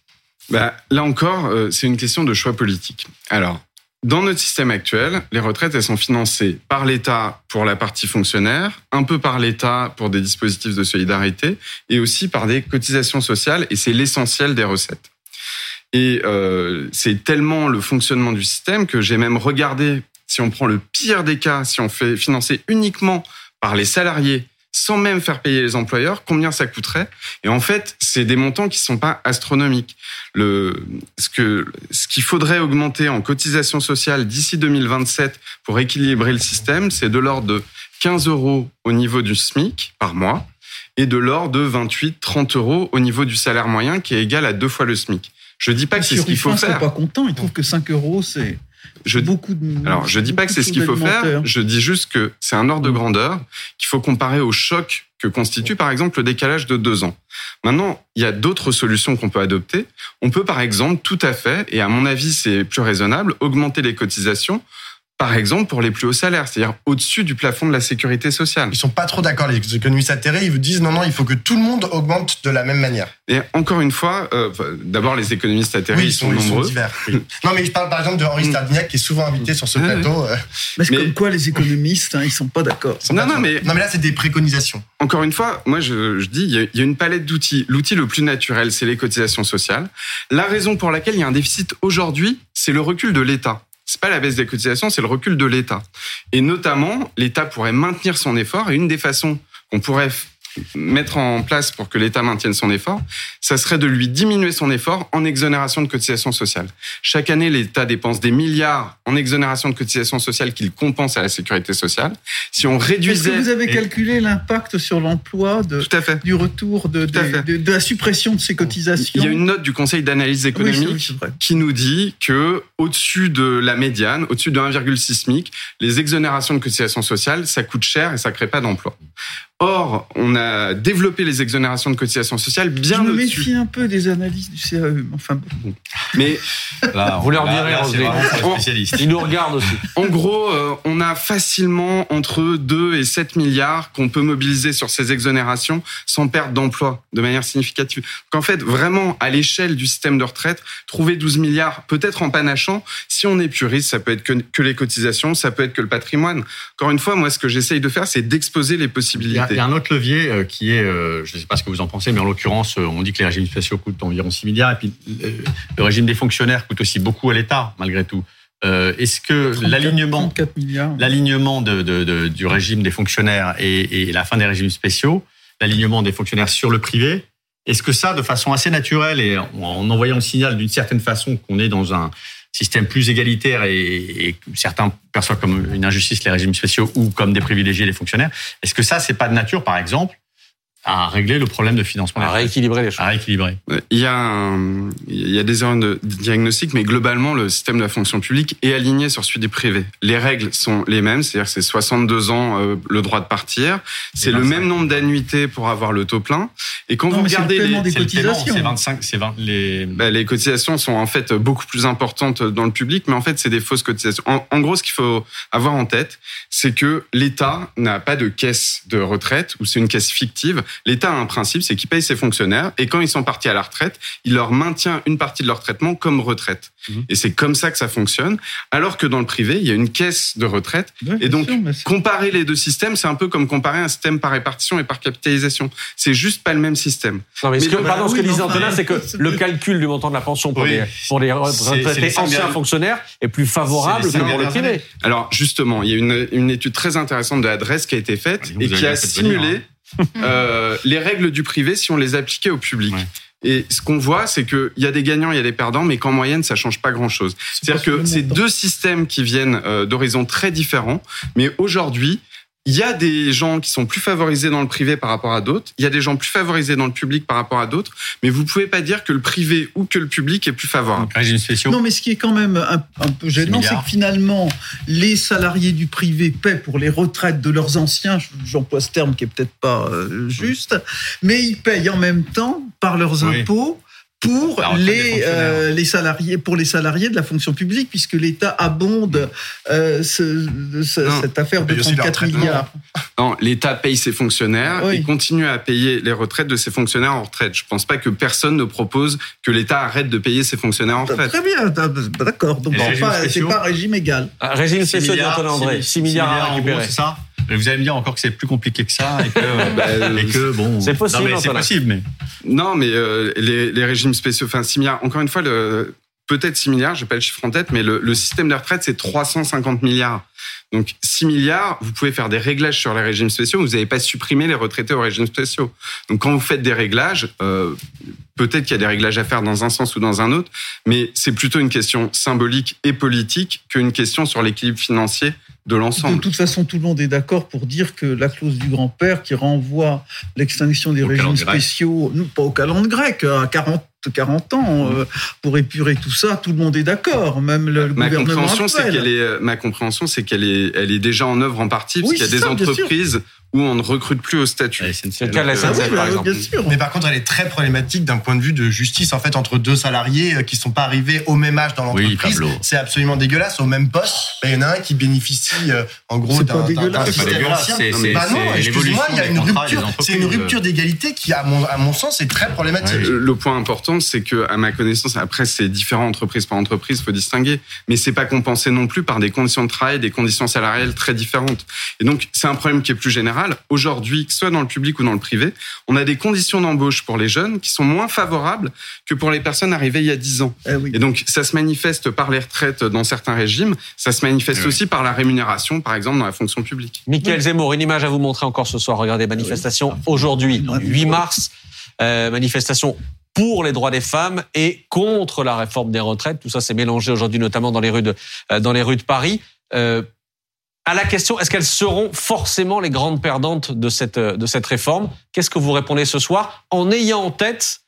Bah, là encore, euh, c'est une question de choix politique. Alors, dans notre système actuel, les retraites, elles sont financées par l'État pour la partie fonctionnaire, un peu par l'État pour des dispositifs de solidarité et aussi par des cotisations sociales, et c'est l'essentiel des recettes. Et euh, c'est tellement le fonctionnement du système que j'ai même regardé, si on prend le pire des cas, si on fait financer uniquement par les salariés, sans même faire payer les employeurs, combien ça coûterait? Et en fait, c'est des montants qui sont pas astronomiques. Le, ce que ce qu'il faudrait augmenter en cotisation sociale d'ici 2027 pour équilibrer le système, c'est de l'ordre de 15 euros au niveau du SMIC par mois et de l'ordre de 28-30 euros au niveau du salaire moyen, qui est égal à deux fois le SMIC. Je dis pas que c'est ce qu'il faut faire. Pas contents. Ils trouvent que 5 euros, c'est je beaucoup de. Alors, je dis pas que c'est ce qu'il faut faire. Je dis juste que c'est un ordre de grandeur qu'il faut comparer au choc que constitue, par exemple, le décalage de deux ans. Maintenant, il y a d'autres solutions qu'on peut adopter. On peut, par exemple, tout à fait, et à mon avis, c'est plus raisonnable, augmenter les cotisations par exemple, pour les plus hauts salaires, c'est-à-dire au-dessus du plafond de la sécurité sociale. Ils sont pas trop d'accord, les économistes atterrés. Ils vous disent non, non, il faut que tout le monde augmente de la même manière. Et encore une fois, euh, d'abord, les économistes atterrés, ils, sont, nombreux. divers, Non, mais je parle par exemple de Henri Stardignac, qui est souvent invité sur ce plateau. Euh. Mais c'est comme quoi les économistes, hein, ils sont pas d'accord. Non, non, mais... non, mais là, c'est des préconisations. Encore une fois, moi, je, je dis, il y, a une palette d'outils. L'outil le plus naturel, c'est les cotisations sociales. La raison pour laquelle il y a un déficit aujourd'hui, c'est le recul de l'État c'est pas la baisse des cotisations, c'est le recul de l'État. Et notamment, l'État pourrait maintenir son effort. Et une des façons qu'on pourrait mettre en place pour que l'État maintienne son effort, ça serait de lui diminuer son effort en exonération de cotisations sociales. Chaque année, l'État dépense des milliards en exonération de cotisations sociales qu'il compense à la sécurité sociale. Si on réduisait... Est-ce que vous avez calculé l'impact sur l'emploi de, du retour de, de, de, la suppression de ces cotisations? Il y a une note du Conseil d'analyse économique oui, qui nous dit que au-dessus de la médiane, au-dessus de 1,6 SMIC, les exonérations de cotisations sociales, ça coûte cher et ça crée pas d'emploi. Or, on a développé les exonérations de cotisations sociales bien Je me méfie un peu des analyses du CAE. Enfin, bon. Mais [laughs] Là, Vous leur direz. Ils nous [laughs] regardent aussi. en gros, euh, on a facilement entre 2 et 7 milliards qu'on peut mobiliser sur ces exonérations sans perdre d'emploi de manière significative. Qu'en fait, vraiment, à l'échelle du système de retraite, trouver 12 milliards, peut-être en panachant, si on est puriste, ça peut être que, que les cotisations, ça peut être que le patrimoine. Encore une fois, moi, ce que j'essaye de faire, c'est d'exposer les possibilités. Il y a un autre levier euh, qui est, euh, je ne sais pas ce que vous en pensez, mais en l'occurrence, euh, on dit que les régimes spéciaux coûtent environ 6 milliards, et puis le régime des fonctionnaires coûte aussi beaucoup à l'État, malgré tout. Euh, Est-ce que 34 l'alignement 34 milliards. l'alignement de, de- de- du régime des fonctionnaires et, et la fin des régimes spéciaux, l'alignement des fonctionnaires sur le privé, est-ce que ça, de façon assez naturelle et en envoyant le signal d'une certaine façon qu'on est dans un système plus égalitaire et, et certains perçoivent comme une injustice les régimes spéciaux ou comme des privilégiés les fonctionnaires, est-ce que ça, c'est pas de nature, par exemple, à régler le problème de financement des À rééquilibrer les choses. à rééquilibrer Il y a, un- il y a des erreurs de diagnostic, mais globalement, le système de la fonction publique est aligné sur celui du privé. Les règles sont les mêmes, c'est-à-dire c'est 62 ans euh, le droit de partir, c'est le 25. même nombre d'annuités pour avoir le taux plein. Et quand Non, vous mais c'est le regardez les, des C'est le paiement, cotisations. c'est 25, c'est 20, les... bah, les cotisations sont en fait beaucoup plus importantes dans le public, mais en fait c'est des fausses cotisations. En, en gros, ce qu'il faut avoir en tête, c'est que l'État n'a pas de caisse de retraite ou c'est une caisse fictive. L'État a un principe, c'est qu'il paye ses fonctionnaires et quand ils sont partis à la retraite, il leur maintient une partie de leur traitement comme retraite. Mhm. Et c'est comme ça que ça fonctionne. Alors que dans le privé, il y a une caisse de retraite. Ouais, Et donc, sûr, Comparer les deux systèmes, c'est un peu comme comparer un système par répartition et par capitalisation. C'est juste pas le même système. Non, mais ce que, bah, pardon, ce que disait Antonin, c'est que le calcul du montant de la pension pour Oui. les, pour les retraités anciens fonctionnaires est plus favorable que pour le privé. Alors justement, il y a une, une étude très intéressante de l'adresse qui a été faite et qui a simulé euh, les règles du privé si on les appliquait au public. Ouais. Et ce qu'on voit, c'est qu'il y a des gagnants, il y a des perdants, mais qu'en moyenne, ça change pas grand-chose. C'est-à-dire que c'est deux systèmes qui viennent euh, d'horizons très différents, mais aujourd'hui, il y a des gens qui sont plus favorisés dans le privé par rapport à d'autres, il y a des gens plus favorisés dans le public par rapport à d'autres, mais vous pouvez pas dire que le privé ou que le public est plus favorable. Non, mais ce qui est quand même un, un peu gênant, c'est que finalement, les salariés du privé paient pour les retraites de leurs anciens, j'emploie ce terme qui est peut-être pas euh, juste, mais ils payent en même temps, par leurs Oui. impôts, pour des les, euh, les salariés pour les salariés de la fonction publique puisque l'État abonde euh, ce- ce- Non. cette affaire de aussi la 34 retraite, non. milliards. Non, l'État paye ses fonctionnaires Oui. et continue à payer les retraites de ses fonctionnaires en retraite. Je pense pas que personne ne propose que l'État arrête de payer ses fonctionnaires en retraite. Très bien, d'accord. Donc les c'est pas, régime égal. Ah, Régime 6 d'Antonin André, 6 milliards à en gros, récupérer. c'est ça vous allez me dire encore que c'est plus compliqué que ça et que, [laughs] Bah, et que bon. C'est possible, Non, mais c'est possible, mais. Non, mais euh, les, les régimes spéciaux, enfin 6 milliards, encore une fois, le, peut-être 6 milliards, j'ai pas le chiffre en tête, mais le, le système de retraite, c'est 350 milliards. Donc 6 milliards, vous pouvez faire des réglages sur les régimes spéciaux, vous n'avez pas supprimé les retraités aux régimes spéciaux. Donc quand vous faites des réglages, euh, peut-être qu'il y a des réglages à faire dans un sens ou dans un autre, mais c'est plutôt une question symbolique et politique qu'une question sur l'équilibre financier de De l'ensemble. toute façon, tout le monde est d'accord pour dire que la clause du grand-père qui renvoie l'extinction des Au régimes spéciaux, non, pas au calendrier grec, à 40, 40 ans, euh, pour épurer tout ça, tout le monde est d'accord, même le, le Ma gouvernement compréhension, c'est qu'elle est, euh, ma compréhension, c'est qu'elle est, elle est déjà en œuvre en partie, parce Oui, qu'il y a des ça, entreprises où on ne recrute plus au statut. La SNCF, C'est le cas de la SNCF, oui, par exemple. bien sûr. Mais par contre, elle est très problématique d'un point de vue de justice, en fait, entre deux salariés euh, qui sont pas arrivés au même âge dans Oui, l'entreprise. Pablo. c'est absolument dégueulasse. Au même poste, bah, il y en a un qui bénéficie, euh, en gros, C'est d'un pas d'un- dégueulasse. d'un C'est pas système dégueulasse, ancien. Bah non, excuse-moi, il y a une rupture. C'est une rupture d'égalité qui, à mon, à mon sens, est très problématique. Le le point important, c'est que, à ma connaissance, après, c'est différent entreprise par entreprise, faut distinguer, mais c'est pas compensé non plus par des conditions de travail, des conditions salariales très différentes. Et donc, c'est un problème qui est plus général. Général, aujourd'hui, que ce soit dans le public ou dans le privé, on a des conditions d'embauche pour les jeunes qui sont moins favorables que pour les personnes arrivées il y a 10 ans. Eh oui. Et donc, ça se manifeste par les retraites dans certains régimes, ça se manifeste Eh oui. aussi par la rémunération, par exemple, dans la fonction publique. Michael Zemmour, une image à vous montrer encore ce soir. Regardez, manifestation aujourd'hui, Oui. 8 mars, euh, manifestation pour les droits des femmes et contre la réforme des retraites. Tout ça s'est mélangé aujourd'hui, notamment dans les rues de, euh, dans les rues de Paris. Euh, à la question, est-ce qu'elles seront forcément les grandes perdantes de cette, euh, de réforme? Qu'est-ce que vous répondez ce soir? En ayant en tête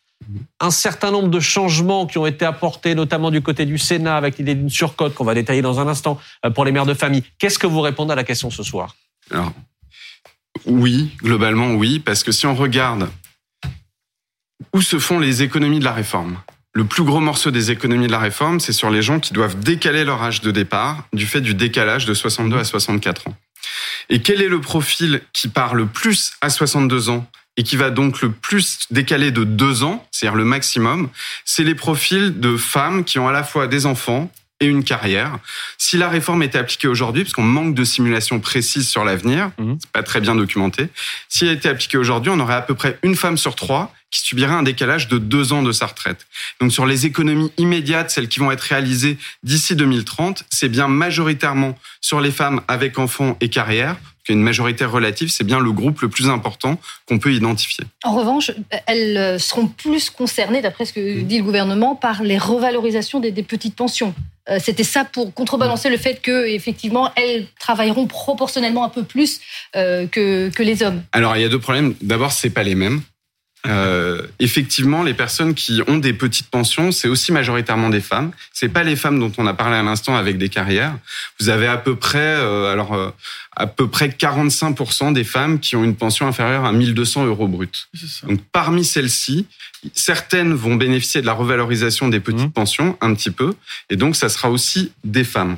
un certain nombre de changements qui ont été apportés, notamment du côté du Sénat, avec l'idée d'une surcote qu'on va détailler dans un instant euh, pour les mères de famille. Qu'est-ce que vous répondez à la question ce soir? Alors, oui, globalement oui, parce que si on regarde où se font les économies de la réforme, le plus gros morceau des économies de la réforme, c'est sur les gens qui doivent décaler leur âge de départ du fait du décalage de 62 à 64 ans. Et quel est le profil qui part le plus à 62 ans et qui va donc le plus décaler de deux ans, c'est-à-dire le maximum, c'est les profils de femmes qui ont à la fois des enfants et une carrière. Si la réforme était appliquée aujourd'hui, parce qu'on manque de simulation précise sur l'avenir, Mhm. c'est pas très bien documenté, si elle était appliquée aujourd'hui, on aurait à peu près une femme sur trois qui subirait un décalage de deux ans de sa retraite. Donc sur les économies immédiates, celles qui vont être réalisées d'ici 2030, c'est bien majoritairement sur les femmes avec enfants et carrière, qu'il y a une majorité relative, c'est bien le groupe le plus important qu'on peut identifier. En revanche, elles euh, seront plus concernées, d'après ce que dit le gouvernement, par les revalorisations des, des petites pensions. Euh, C'était ça pour contrebalancer le fait que, effectivement, elles travailleront proportionnellement un peu plus euh, que, que les hommes. Alors, il y a deux problèmes. D'abord, c'est pas les mêmes. Euh, effectivement, les personnes qui ont des petites pensions, c'est aussi majoritairement des femmes. C'est pas les femmes dont on a parlé à l'instant avec des carrières. Vous avez à peu près, euh, alors euh, à peu près 45% des femmes qui ont une pension inférieure à 1200 euros brut. C'est ça. Donc, parmi celles-ci, certaines vont bénéficier de la revalorisation des petites Mhm. pensions un petit peu, et donc ça sera aussi des femmes.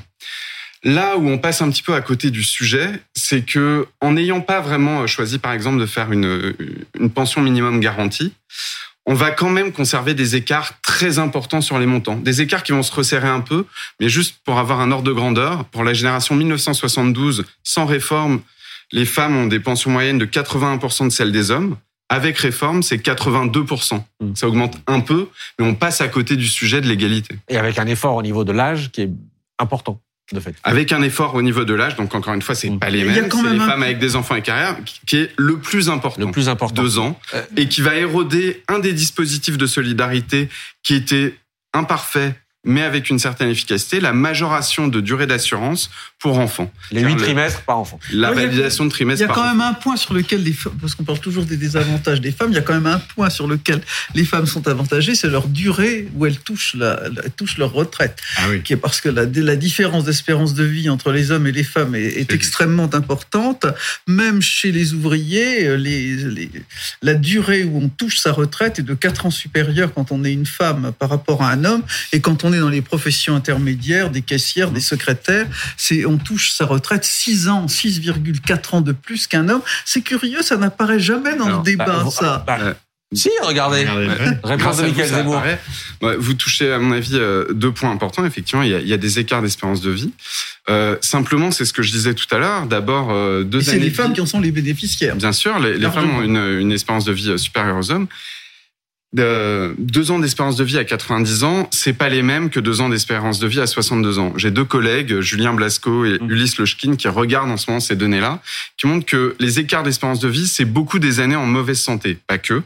Là où on passe un petit peu à côté du sujet, c'est que en n'ayant pas vraiment choisi, par exemple, de faire une, une pension minimum garantie, on va quand même conserver des écarts très importants sur les montants. Des écarts qui vont se resserrer un peu, mais juste pour avoir un ordre de grandeur, pour la génération 1972, sans réforme, les femmes ont des pensions moyennes de 81% de celles des hommes. Avec réforme, c'est 82%. Mm. Ça augmente un peu, mais on passe à côté du sujet de l'égalité. Et avec un effort au niveau de l'âge qui est important, de fait. Avec un effort au niveau de l'âge, donc encore une fois, c'est Mm. pas les mêmes, c'est même les un- femmes avec des enfants et carrière, qui est le plus important. Le plus important. Deux ans, Euh, et qui va éroder un des dispositifs de solidarité qui était imparfait, mais avec une certaine efficacité, la majoration de durée d'assurance pour enfants. Les huit trimestres par enfant. La Ouais, il y a- validation de Il y a par quand enfant. même un point sur lequel les femmes, parce qu'on parle toujours des désavantages des femmes, il y a quand même un point sur lequel les femmes sont avantagées, c'est leur durée où elles touchent, la, la- touchent leur retraite. Ah oui. Qui est parce que la, la différence d'espérance de vie entre les hommes et les femmes est, extrêmement importante. Même chez les ouvriers, les, les- la durée où on touche sa retraite est de 4 ans supérieure quand on est une femme par rapport à un homme. Et quand on est dans les professions intermédiaires, des caissières, des secrétaires, c'est on touche sa retraite 6 ans, 6,4 ans de plus qu'un homme. C'est curieux, ça n'apparaît jamais dans Alors, le débat, Bah, ça. bah, Ouais. Si, regardez. Regardez. Réponse de Michael Zemmour. Vous touchez, à mon avis, euh, deux points importants. Effectivement, il y a, il y a des écarts d'espérance de vie. Euh, simplement, c'est ce que je disais tout à l'heure. D'abord, euh, deux Et c'est les femmes vie- qui en sont les bénéficiaires. Bien sûr, les, femmes ont une, une espérance de vie euh, supérieure aux hommes. De- deux ans d'espérance de vie à 90 ans, c'est pas les mêmes que deux ans d'espérance de vie à 62 ans. J'ai deux collègues, Julien Blasco et Mhm. Ulysse Lechkin, qui regardent en ce moment ces données-là, qui montrent que les écarts d'espérance de vie, c'est beaucoup des années en mauvaise santé, pas que.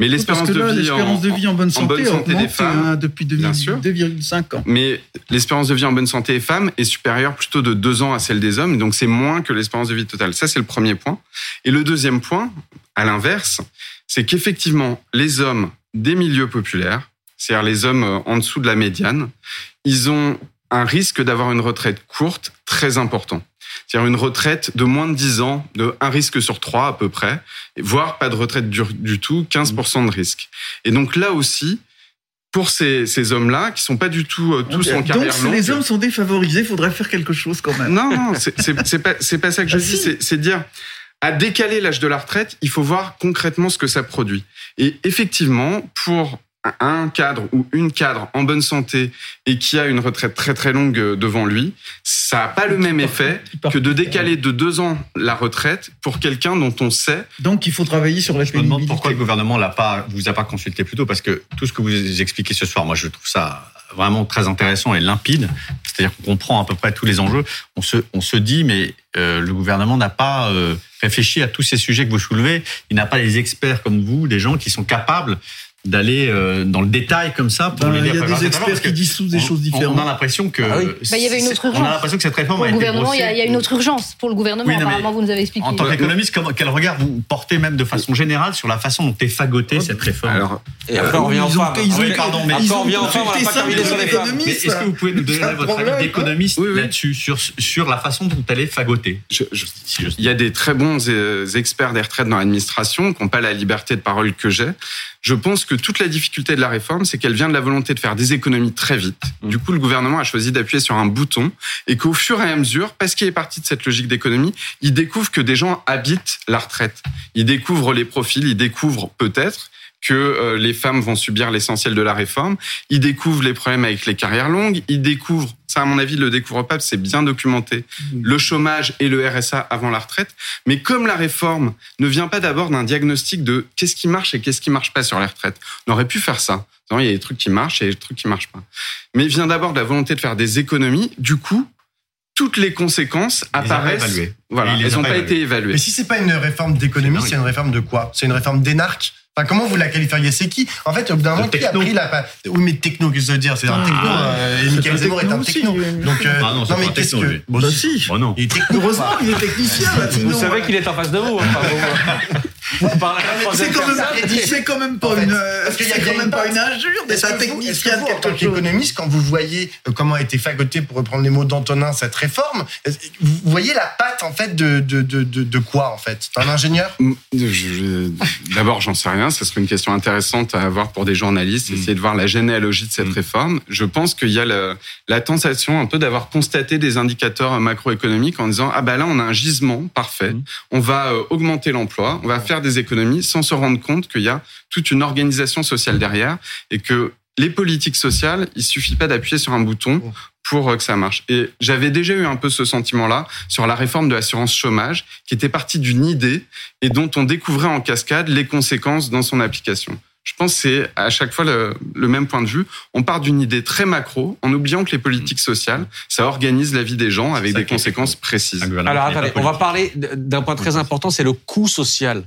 Mais l'espérance de vie en, de vie en bonne en santé, bonne santé des femmes, hein, depuis bien sûr. 2,5 ans. mais l'espérance de vie en bonne santé des femmes est supérieure plutôt de deux ans à celle des hommes, donc c'est moins que l'espérance de vie totale. Ça, c'est le premier point. Et le deuxième point, à l'inverse, c'est qu'effectivement, les hommes des milieux populaires, c'est-à-dire les hommes euh, en dessous de la médiane, ils ont un risque d'avoir une retraite courte très important. C'est-à-dire une retraite de moins de 10 ans, de un risque sur trois à peu près, voire pas de retraite du, du tout, 15% de risque. Et donc là aussi, pour ces, ces hommes-là, qui sont pas du tout euh, tous en Donc, carrière si longue, les hommes sont défavorisés, il faudrait faire quelque chose quand même. non, non, c'est pas, pas ça que je Ah, dis. si. C'est dire, à décaler l'âge de la retraite, il faut voir concrètement ce que ça produit. Et effectivement, pour un cadre ou une cadre en bonne santé et qui a une retraite très très longue euh, devant lui, ça n'a pas le même effet que de décaler de deux ans la retraite pour quelqu'un dont on sait. Donc il faut travailler sur la Je me demande pourquoi le gouvernement l'a pas, vous a pas consulté plus tôt, parce que tout ce que vous expliquez ce soir, moi je trouve ça vraiment très intéressant et limpide. C'est-à-dire qu'on comprend à peu près tous les enjeux. On se, on se dit, mais euh, le gouvernement n'a pas euh, réfléchi à tous ces sujets que vous soulevez. Il n'a pas les experts comme vous, des gens qui sont capables d'aller euh, dans le détail comme ça pour ben, Il y a des experts qui disent tous des choses différentes. On a l'impression que ah bah, il y avait une autre urgence. On a l'impression que cette réforme pour le gouvernement, il y, a, une autre urgence pour le gouvernement. apparemment, vous nous avez expliqué. En tant qu'économiste, quel regard vous portez même de façon générale sur la façon dont est fagotée cette réforme Alors, et après on revient en forme. Pardon, mais après on revient en forme. On n'a pas terminé sur les femmes. Mais est-ce que vous pouvez nous donner votre avis d'économiste là-dessus sur sur la façon dont elle est fagotée? Il y a des très bons euh, experts des retraites dans l'administration qui n'ont pas la liberté de parole que j'ai. Je pense que toute la difficulté de la réforme, c'est qu'elle vient de la volonté de faire des économies très vite. Mmh. Du coup, le gouvernement a choisi d'appuyer sur un bouton et qu'au fur et à mesure, parce qu'il est parti de cette logique d'économie, il découvre que des gens habitent la retraite. Il découvre les profils, il découvre peut-être que euh, les femmes vont subir l'essentiel de la réforme. Ils découvrent les problèmes avec les carrières longues. Ils découvrent, ça à mon avis, le découvre pas, c'est bien documenté, le chômage et le RSA avant la retraite. Mais comme la réforme ne vient pas d'abord d'un diagnostic de qu'est-ce qui marche et qu'est-ce qui marche pas sur les retraites, on aurait pu faire ça. Il y a des trucs qui marchent et des trucs qui marchent pas. Mais vient d'abord de la volonté de faire des économies. Du coup, toutes les conséquences apparaissent. Voilà, elles n'ont pas, été évaluées. Mais si c'est pas une réforme d'économie, c'est une réforme de quoi? C'est une réforme d'énarque Enfin, comment vous la qualifieriez? C'est qui? En fait, au bout d'un moment, qui a pris la. Oui, mais techno, qu'est-ce que ça veut dire? C'est un ah. techno. Euh, et Michael Zemmour est un techno. Donc, euh, ah non, mais qu'est-ce que. Bon, bah, si. Bon, non. Il est techno. Heureusement, il est technicien, [laughs] Vous savez qu'il est en face de vous. Hein, [laughs] c'est quand, même, quand même pas une, c'est quand même pas une injure d'être un technicien de quelque chose. économiste, quand vous voyez euh, comment a été fagoté, pour reprendre les mots d'Antonin, cette réforme, vous voyez la patte en fait de de de, de, quoi en fait? Un ingénieur? D'abord, j'en sais rien. Ce serait une question intéressante à avoir pour des journalistes, mm. essayer de voir la généalogie de cette mm. réforme. Je pense qu'il y a la, la tentation un peu d'avoir constaté des indicateurs macroéconomiques en disant ah ben là on a un gisement parfait, mm. on va euh, augmenter l'emploi, on va faire des économies sans se rendre compte qu'il y a toute une organisation sociale derrière et que les politiques sociales, il suffit pas d'appuyer sur un bouton pour euh, que ça marche. Et j'avais déjà eu un peu ce sentiment-là sur la réforme de l'assurance chômage, qui était partie d'une idée et dont on découvrait en cascade les conséquences dans son application. Je pense que c'est à chaque fois le, même point de vue. On part d'une idée très macro, en oubliant que les politiques sociales, ça organise la vie des gens avec des conséquences précises. Alors attendez, on va parler d'un point très important, c'est le coût social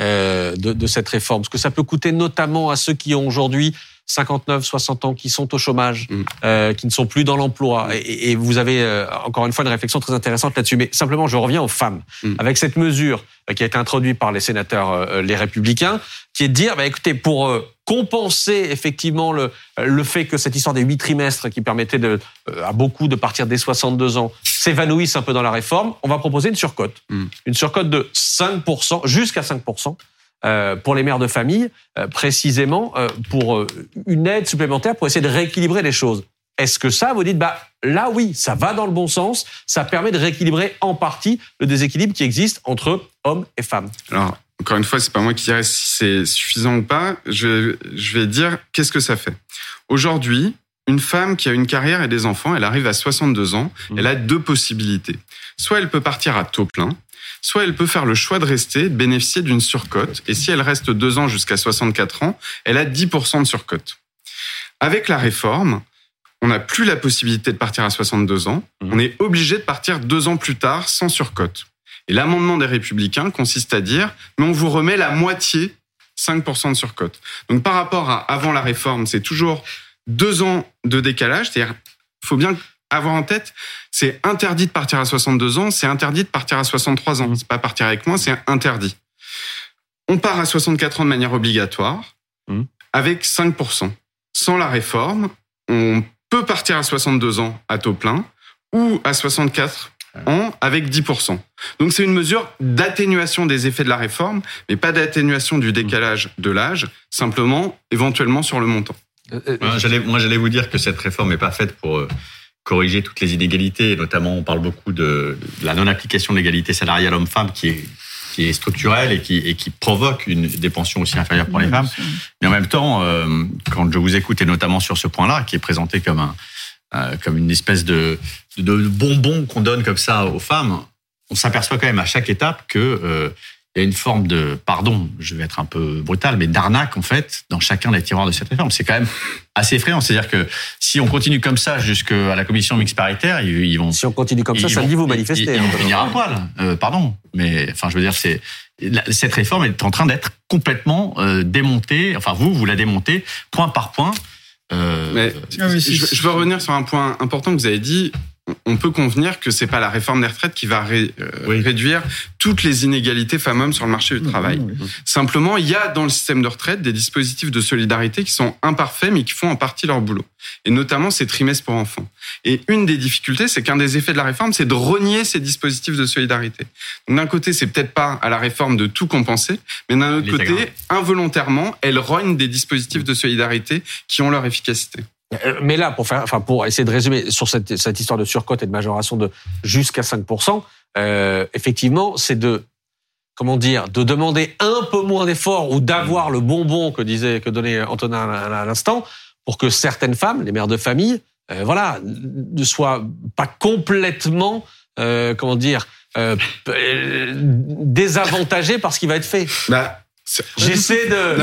euh, de, de cette réforme. Ce que ça peut coûter notamment à ceux qui ont aujourd'hui 59, 60 ans qui sont au chômage, mm. euh, qui ne sont plus dans l'emploi. Et, et, vous avez euh, encore une fois une réflexion très intéressante là-dessus. Mais simplement, je reviens aux femmes. Mm. Avec cette mesure euh, qui a été introduite par les sénateurs euh, les Républicains, qui est de dire, bah, écoutez, pour compenser effectivement le, le fait que cette histoire des huit trimestres qui permettait de, à beaucoup de partir dès 62 ans s'évanouisse un peu dans la réforme, on va proposer une surcote. Mm. Une surcote de 5%, jusqu'à 5%. Euh, pour les mères de famille, euh, précisément euh, pour une aide supplémentaire pour essayer de rééquilibrer les choses. Est-ce que ça, vous dites, bah là oui, ça va dans le bon sens, ça permet de rééquilibrer en partie le déséquilibre qui existe entre hommes et femmes? Alors, encore une fois, c'est pas moi qui dirais si c'est suffisant ou pas. Je, je vais dire qu'est-ce que ça fait? Aujourd'hui, une femme qui a une carrière et des enfants, elle arrive à 62 ans, mmh. elle a deux possibilités. Soit elle peut partir à taux plein, soit elle peut faire le choix de rester, bénéficier d'une surcote, et si elle reste deux ans jusqu'à 64 ans, elle a 10% de surcote. Avec la réforme, on n'a plus la possibilité de partir à 62 ans, mmh. on est obligé de partir deux ans plus tard sans surcote. Et l'amendement des républicains consiste à dire, mais on vous remet la moitié, 5% de surcote. Donc par rapport à avant la réforme, c'est toujours deux ans de décalage, c'est-à-dire, faut bien avoir en tête, c'est interdit de partir à 62 ans, c'est interdit de partir à 63 ans. C'est pas partir avec moi, c'est interdit. On part à 64 ans de manière obligatoire, mmh. avec 5%. Sans la réforme, on peut partir à 62 ans à taux plein, ou à 64 ans avec 10%. Donc c'est une mesure d'atténuation des effets de la réforme, mais pas d'atténuation du décalage de l'âge, simplement éventuellement sur le montant. Euh, euh, moi, j'allais vous dire que cette réforme n'est pas faite pour euh, corriger toutes les inégalités. notamment, on parle beaucoup de, la non-application de l'égalité salariale homme-femme qui est qui est structurel et qui, et qui provoque une, des pensions aussi inférieures pour les femmes. Mais en même temps, euh, quand je vous écoute, et notamment sur ce point-là, qui est présenté comme, un, euh, comme une espèce de, de bonbon qu'on donne comme ça aux femmes, on s'aperçoit quand même à chaque étape que euh, il y a une forme de, pardon, je vais être un peu brutal, mais d'arnaque en fait dans chacun des tiroirs de cette réforme. C'est quand même assez effrayant. C'est-à-dire que si on continue comme ça jusqu'à la commission mixte paritaire, ils, vont. Si on continue comme ça, ça dit vous manifester. Ils, vont finir à poil. Euh, pardon, mais enfin, je veux dire, c'est cette réforme est en train d'être complètement euh, démontée. Enfin, vous, vous la démontez point par point. Euh, mais, je, je veux revenir sur un point important que vous avez dit on peut convenir que c'est pas la réforme des retraites qui va euh, réduire toutes les inégalités femmes-hommes sur le marché du travail. Simplement, il y a dans le système de retraite des dispositifs de solidarité qui sont imparfaits mais qui font en partie leur boulot. Et notamment ces trimestres pour enfants. Et une des difficultés, c'est qu'un des effets de la réforme, c'est de renier ces dispositifs de solidarité. D'un côté, c'est peut-être pas à la réforme de tout compenser, mais d'un autre côté, involontairement, elle rogne des dispositifs de solidarité qui ont leur efficacité. Euh, mais là, pour faire, enfin, pour essayer de résumer sur cette, cette histoire de surcote et de majoration de jusqu'à 5%, euh, effectivement, c'est de, comment dire, de demander un peu moins d'efforts ou d'avoir le bonbon que disait, que donnait Antonin à l'instant, pour que certaines femmes, les mères de famille, euh, voilà, ne soient pas complètement, euh, comment dire, euh, désavantagées par ce qui va être fait. Bah J'essaie de.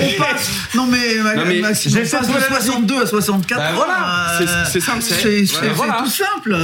On passe. Non mais, non, mais j'essaie de 62 à 64. Ben voilà. Euh, c'est simple. C'est tout simple.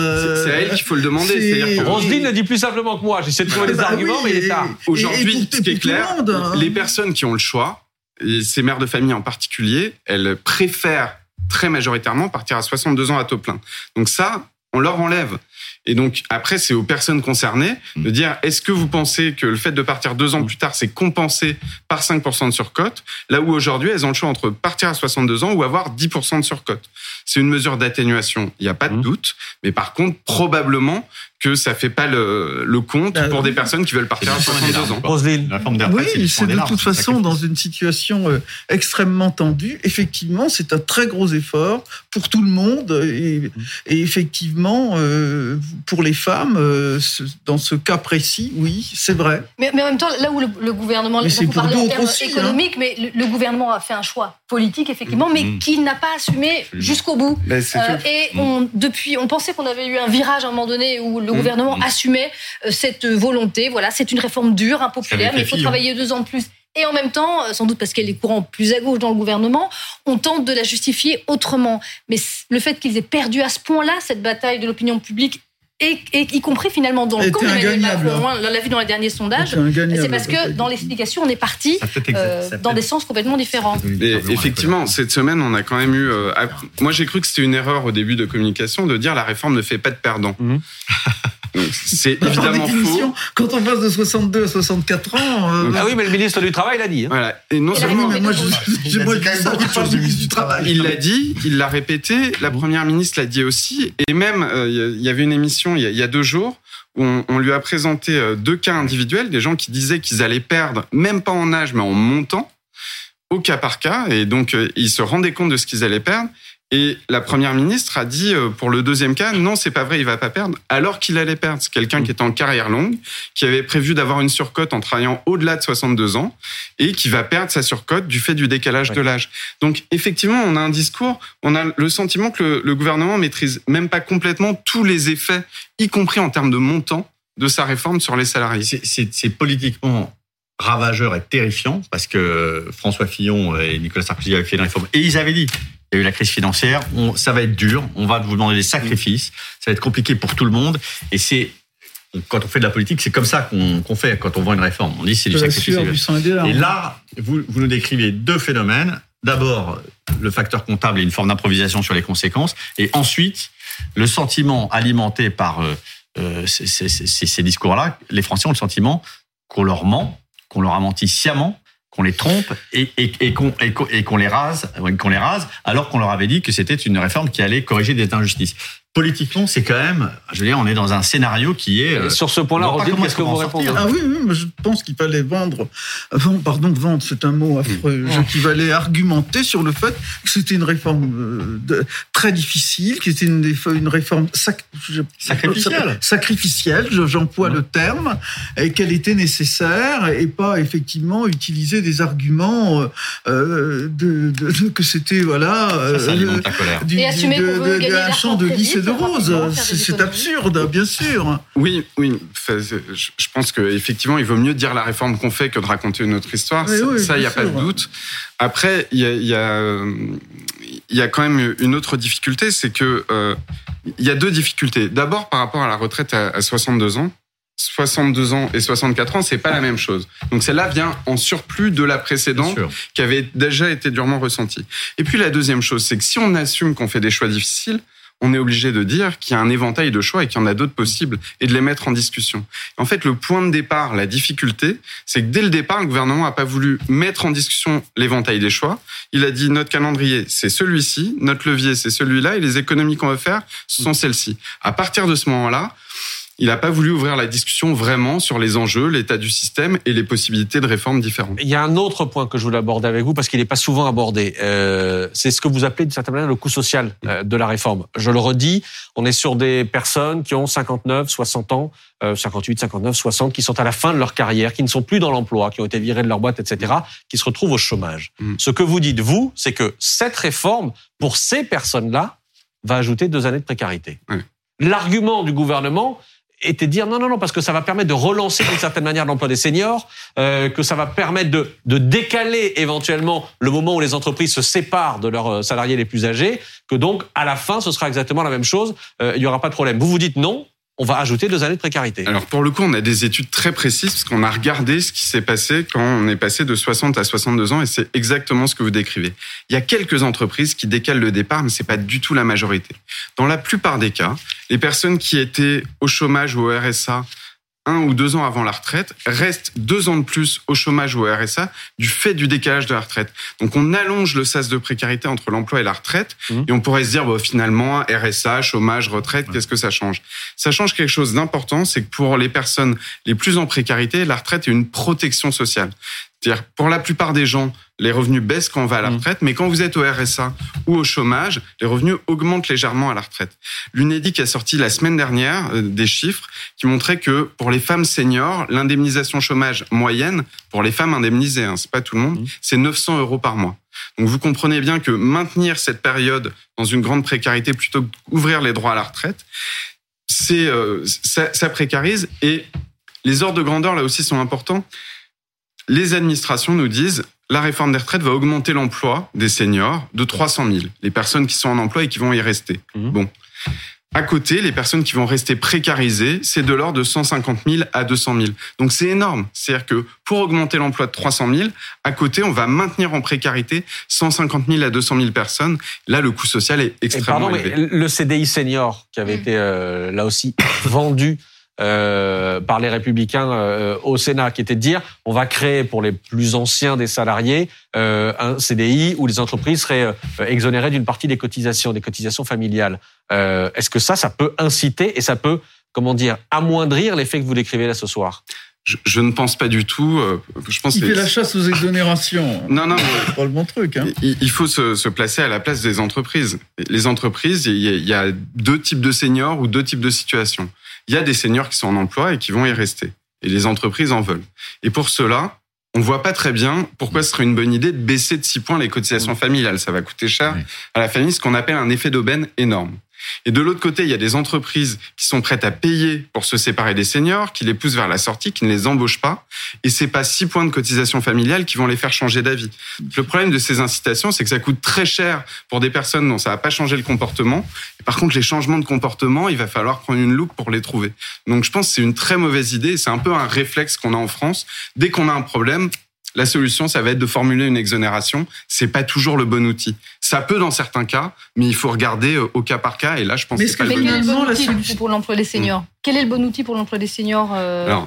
C'est à elle qu'il faut le demander. Roselyne le dit plus simplement que moi. J'essaie de trouver des bah arguments, mais il est tard. Aujourd'hui, ce qui est clair, hein. les personnes qui ont le choix, et ces mères de famille en particulier, elles préfèrent très majoritairement partir à 62 ans à taux plein. Donc ça, on leur enlève. Et donc après, c'est aux personnes concernées de mm. dire est-ce que vous pensez que le fait de partir deux ans plus tard, c'est compensé par 5% de surcote, là où aujourd'hui, elles ont le choix entre partir à 62 ans ou avoir 10% de surcote. C'est une mesure d'atténuation, il n'y a pas de mm. doute, mais par contre, probablement que ça fait pas le, le compte bah pour des personnes qui veulent partir à 62 ans. oui, c'est de toute façon dans une situation euh, extrêmement tendue. Effectivement, c'est un très gros effort pour tout le monde et, et effectivement euh, pour les femmes, euh, dans ce cas précis, oui, c'est vrai. Mais, mais, en même temps, là où le, gouvernement, mais c'est pour d'autres aussi, hein. économique, mais le, gouvernement a fait un choix politique effectivement, mais mm. qu'il n'a pas assumé jusqu'au bout. et on, depuis, on pensait qu'on avait eu un virage à un moment donné où le mmh. gouvernement mmh. assumait euh, cette volonté. Voilà, c'est une réforme dure, impopulaire, mais il faut hein. travailler deux ans de plus. Et en même temps, euh, sans doute parce qu'elle est courant plus à gauche dans le gouvernement, on tente de la justifier autrement. Mais le fait qu'ils aient perdu à ce point-là cette bataille de l'opinion publique et, y compris finalement dans le camp d'Emmanuel Macron, hein, on l'a vu dans les derniers sondages, c'est parce que dans l'explication, on est parti euh, dans des sens complètement différents. effectivement, cette semaine, on a quand même eu... Euh, moi, j'ai cru que c'était une erreur au début de communication de dire la réforme ne fait pas de perdants. Mhm. [laughs] C'est évidemment faux. Quand on passe de 62 à 64 ans. Euh, ah oui, mais le ministre du Travail l'a dit. Hein. Voilà. Et non seulement. Mais moi, je, moi, du Travail. Il l'a dit, il l'a répété. La première ministre l'a dit aussi. Et même, euh, il y avait une émission il y a, deux jours où on, on, lui a présenté euh, deux cas individuels, des gens qui disaient qu'ils allaient perdre, même pas en âge, mais en montant, au cas par cas. Et donc, ils se rendaient compte de ce qu'ils allaient perdre. Et la première ministre a dit euh, pour le deuxième cas, non, c'est pas vrai, il va pas perdre, alors qu'il allait perdre. C'est quelqu'un qui est en carrière longue, qui avait prévu d'avoir une surcote en travaillant au-delà de 62 ans et qui va perdre sa surcote du fait du décalage de l'âge. Donc effectivement, on a un discours, on a le sentiment que le, gouvernement maîtrise même pas complètement tous les effets, y compris en termes de montant de sa réforme sur les salariés. C'est politiquement ravageur et terrifiant parce que François Fillon et Nicolas Sarkozy avaient fait une réforme et ils avaient dit il y a eu la crise financière, on, ça va être dur, on va vous demander des sacrifices, ça va être compliqué pour tout le monde, et c'est quand on fait de la politique, c'est comme ça qu'on fait quand on vend une réforme. On dit c'est du sacrifice. et là, vous, vous nous décrivez deux phénomènes. D'abord, le facteur comptable et une forme d'improvisation sur les conséquences, et ensuite le sentiment alimenté par euh, euh ces, ces, ces discours-là. Les Français ont le sentiment qu'on leur ment, qu'on leur a menti sciemment, qu'on les trompe et, qu'on les rase, alors qu'on leur avait dit que c'était une réforme qui allait corriger des injustices. Politiquement, c'est quand même, je veux dire, on est dans un scénario qui est. Euh, sur ce point-là, Rodin, qu'est-ce que vous répondez Ah oui, oui, je pense qu'il fallait vendre, vendre, pardon, vendre, c'est un mot affreux, mmh. qu'il fallait argumenter sur le fait que c'était une réforme euh, de, très difficile, qui était une, une réforme sacrificielle, sacrificielle, j'emploie le terme, et qu'elle était nécessaire et pas effectivement utiliser des arguments euh, de, de, que c'était voilà ça, euh, du, et assumer de, de, un champ de de rose. C'est absurde, bien sûr. Oui, oui. Je pense qu'effectivement, il vaut mieux dire la réforme qu'on fait que de raconter une autre histoire. ça, il n'y a pas de doute. Après, il y a, y, a, y a, quand même une autre difficulté, c'est que euh, il y a deux difficultés. D'abord, par rapport à la retraite à 62 ans. 62 ans et 64 ans, c'est pas la même chose. Donc celle-là vient en surplus de la précédente qui avait déjà été durement ressentie. Et puis la deuxième chose, c'est que si on assume qu'on fait des choix difficiles, on est obligé de dire qu'il y a un éventail de choix et qu'il y en a d'autres possibles et de les mettre en discussion. En fait, le point de départ, la difficulté, c'est que dès le départ, le gouvernement n'a pas voulu mettre en discussion l'éventail des choix. Il a dit notre calendrier, c'est celui-ci, notre levier, c'est celui-là et les économies qu'on veut faire, ce sont celles-ci. À partir de ce moment-là, il n'a pas voulu ouvrir la discussion vraiment sur les enjeux, l'état du système et les possibilités de réformes différentes. Il y a un autre point que je voulais aborder avec vous parce qu'il n'est pas souvent abordé. Euh, c'est ce que vous appelez d'une certaine manière le coût social euh, de la réforme. Je le redis, on est sur des personnes qui ont 59, 60 ans, 58, 59, 60, qui sont à la fin de leur carrière, qui ne sont plus dans l'emploi, qui ont été virés de leur boîte, etc., qui se retrouvent au chômage. Mm. Ce que vous dites, vous, c'est que cette réforme, pour ces personnes-là, va ajouter deux années de précarité. L'argument du gouvernement, était dire non, non, non, parce que ça va permettre de relancer d'une certaine manière l'emploi des seniors, euh, que ça va permettre de, de décaler éventuellement le moment où les entreprises se séparent de leurs euh, salariés les plus âgés, que donc à la fin ce sera exactement la même chose, euh, il n'y aura pas de problème. Vous vous dites non, on va ajouter deux années de précarité. Alors pour le coup, on a des études très précises parce qu'on a regardé ce qui s'est passé quand on est passé de 60 à 62 ans et c'est exactement ce que vous décrivez. Il y a quelques entreprises qui décalent le départ, mais c'est pas du tout la majorité. Dans la plupart des cas, les personnes qui étaient au chômage ou au RSA un ou deux ans avant la retraite restent deux ans de plus au chômage ou au RSA du fait du décalage de la retraite. Donc on allonge le sas de précarité entre l'emploi et la retraite mmh. et on pourrait se dire bon, finalement RSA, chômage, retraite, qu'est-ce que ça change? Ça change quelque chose d'important, c'est que pour les personnes les plus en précarité, la retraite est une protection sociale. C'est-à-dire, pour la plupart des gens, les revenus baissent quand on va à la mmh. retraite, mais quand vous êtes au RSA ou au chômage, les revenus augmentent légèrement à la retraite. L'UNEDIC a sorti la semaine dernière euh, des chiffres qui montraient que pour les femmes seniors, l'indemnisation chômage moyenne, pour les femmes indemnisées, hein, c'est pas tout le monde, mmh. c'est 900 euros par mois. Donc vous comprenez bien que maintenir cette période dans une grande précarité plutôt qu'ouvrir les droits à la retraite, c'est euh, ça, ça précarise et les ordres de grandeur là aussi sont importants les administrations nous disent la réforme des retraites va augmenter l'emploi des seniors de 300 000, les personnes qui sont en emploi et qui vont y rester. Mmh. Bon. À côté, les personnes qui vont rester précarisées, c'est de l'ordre de 150 000 à 200 000. Donc c'est énorme. C'est-à-dire que pour augmenter l'emploi de 300 000, à côté, on va maintenir en précarité 150 000 à 200 000 personnes. Là, le coût social est extrêmement pardon, élevé. Mais le CDI senior, qui avait mmh. été euh, là aussi [coughs] vendu euh, par les républicains euh, au Sénat, qui était de dire on va créer pour les plus anciens des salariés euh, un CDI où les entreprises seraient exonérées d'une partie des cotisations, des cotisations familiales. Est-ce que ça, ça peut inciter et ça peut, comment dire, amoindrir l'effet que vous décrivez là ce soir? Je, ne pense pas du tout. Je pense il fait la chasse aux exonérations. [laughs] non, non, c'est pas le bon truc. Hein. Il, faut se, se, placer à la place des entreprises. Les entreprises, il y a deux types de seniors ou deux types de situations il y a des seniors qui sont en emploi et qui vont y rester. Et les entreprises en veulent. Et pour cela, on voit pas très bien pourquoi ce serait une bonne idée de baisser de 6 points les cotisations familiales. Ça va coûter cher à la famille, ce qu'on appelle un effet d'aubaine énorme. Et de l'autre côté, il y a des entreprises qui sont prêtes à payer pour se séparer des seniors, qui les poussent vers la sortie, qui ne les embauchent pas. Et c'est pas six points de cotisation familiale qui vont les faire changer d'avis. Le problème de ces incitations, c'est que ça coûte très cher pour des personnes dont ça va pas changer le comportement. Et par contre, les changements de comportement, il va falloir prendre une loupe pour les trouver. Donc, je pense que c'est une très mauvaise idée. C'est un peu un réflexe qu'on a en France. Dès qu'on a un problème, la solution, ça va être de formuler une exonération. C'est pas toujours le bon outil. Ça peut dans certains cas, mais il faut regarder euh, au cas par cas. Et là, je pense mais que c'est pas le bon outil pour l'emploi des seniors? Quel est le bon outil pour l'emploi des seniors euh,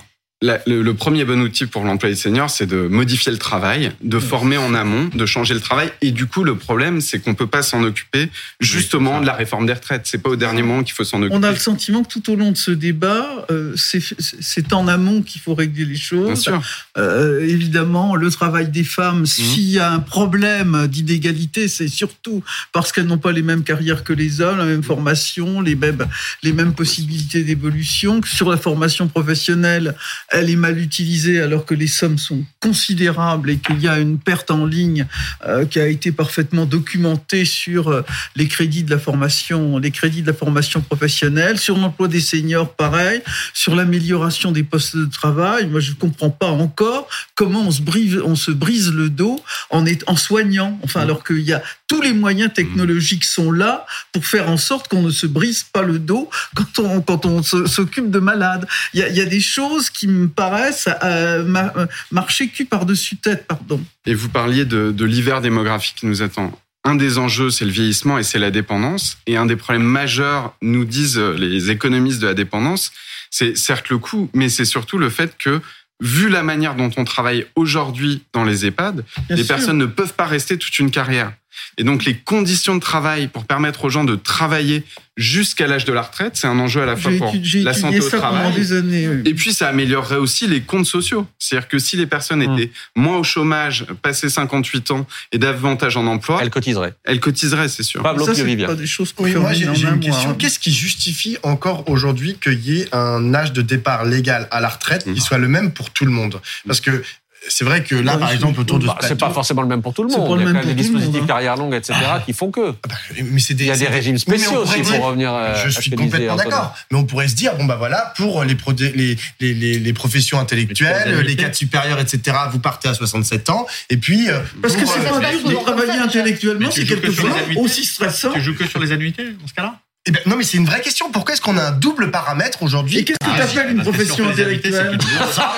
le, premier bon outil pour l'employé senior, c'est de modifier le travail, de former en amont, de changer le travail. Et du coup, le problème, c'est qu'on peut pas s'en occuper justement de la réforme des retraites. C'est pas au dernier moment qu'il faut s'en occuper. On a le sentiment que tout au long de ce débat, euh, c'est en amont qu'il faut régler les choses. Bien sûr. Euh, évidemment, le travail des femmes, mmh. s'il y a un problème d'inégalité, c'est surtout parce qu'elles n'ont pas les mêmes carrières que les hommes, la même formation, les mêmes, les mêmes possibilités d'évolution. Sur la formation professionnelle, elle est mal utilisée alors que les sommes sont considérables et qu'il y a une perte en ligne euh, qui a été parfaitement documentée sur euh, les crédits de la formation, les crédits de la formation professionnelle, sur l'emploi des seniors, pareil, sur l'amélioration des postes de travail. Moi, je ne comprends pas encore comment on se brise, on se brise le dos en, est, en soignant, enfin, mmh. alors qu'il y a tous les moyens technologiques sont là pour faire en sorte qu'on ne se brise pas le dos quand on, quand on s'occupe de malades. Il y, a, il y a des choses qui me paraissent euh, euh, marcher cul par-dessus tête, pardon. Et vous parliez de, de l'hiver démographique qui nous attend. Un des enjeux, c'est le vieillissement et c'est la dépendance. Et un des problèmes majeurs, nous disent les économistes de la dépendance, c'est certes le coût, mais c'est surtout le fait que vu la manière dont on travaille aujourd'hui dans les EHPAD, les personnes ne peuvent pas rester toute une carrière. Et donc les conditions de travail pour permettre aux gens de travailler jusqu'à l'âge de la retraite, c'est un enjeu à la fois pour la santé au travail. Des années, Et puis ça améliorerait aussi les comptes sociaux. C'est-à-dire que si les personnes mmh. étaient moins au chômage, passé 58 ans et davantage en emploi, elles cotiseraient. Elles cotiseraient, c'est sûr. Pablo ça, c'est pas des choses oui, moi j'ai une question. Hein. Qu'est-ce qui justifie encore aujourd'hui qu'il y ait un âge de départ légal à la retraite qui mmh. soit le même pour tout le monde? Parce que c'est vrai que là, par exemple, autour de. Bah, c'est pas forcément le même pour tout le monde. Il y a quand même des dispositifs hein. carrière longue, etc., qui font que. Ah bah, mais c'est des, Il y a des régimes spéciaux aussi pour revenir. Euh, je suis complètement d'accord. Mais on pourrait se dire, bon, bah voilà, pour les, les, les, les, professions intellectuelles, les cadres supérieurs, etc., vous partez à 67 ans. Et puis. Euh, Parce que c'est pas de travailler intellectuellement, c'est quelquefois aussi stressant. Tu joues que sur les annuités, dans ce cas-là? Eh ben, non, mais c'est une vraie question. Pourquoi est-ce qu'on a un double paramètre aujourd'hui Et qu'est-ce que tu ah, appelles une profession intellectuelle Ça,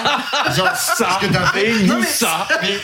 [laughs] genre, ça, que t'as fait non, mais, ça. [laughs] Mais,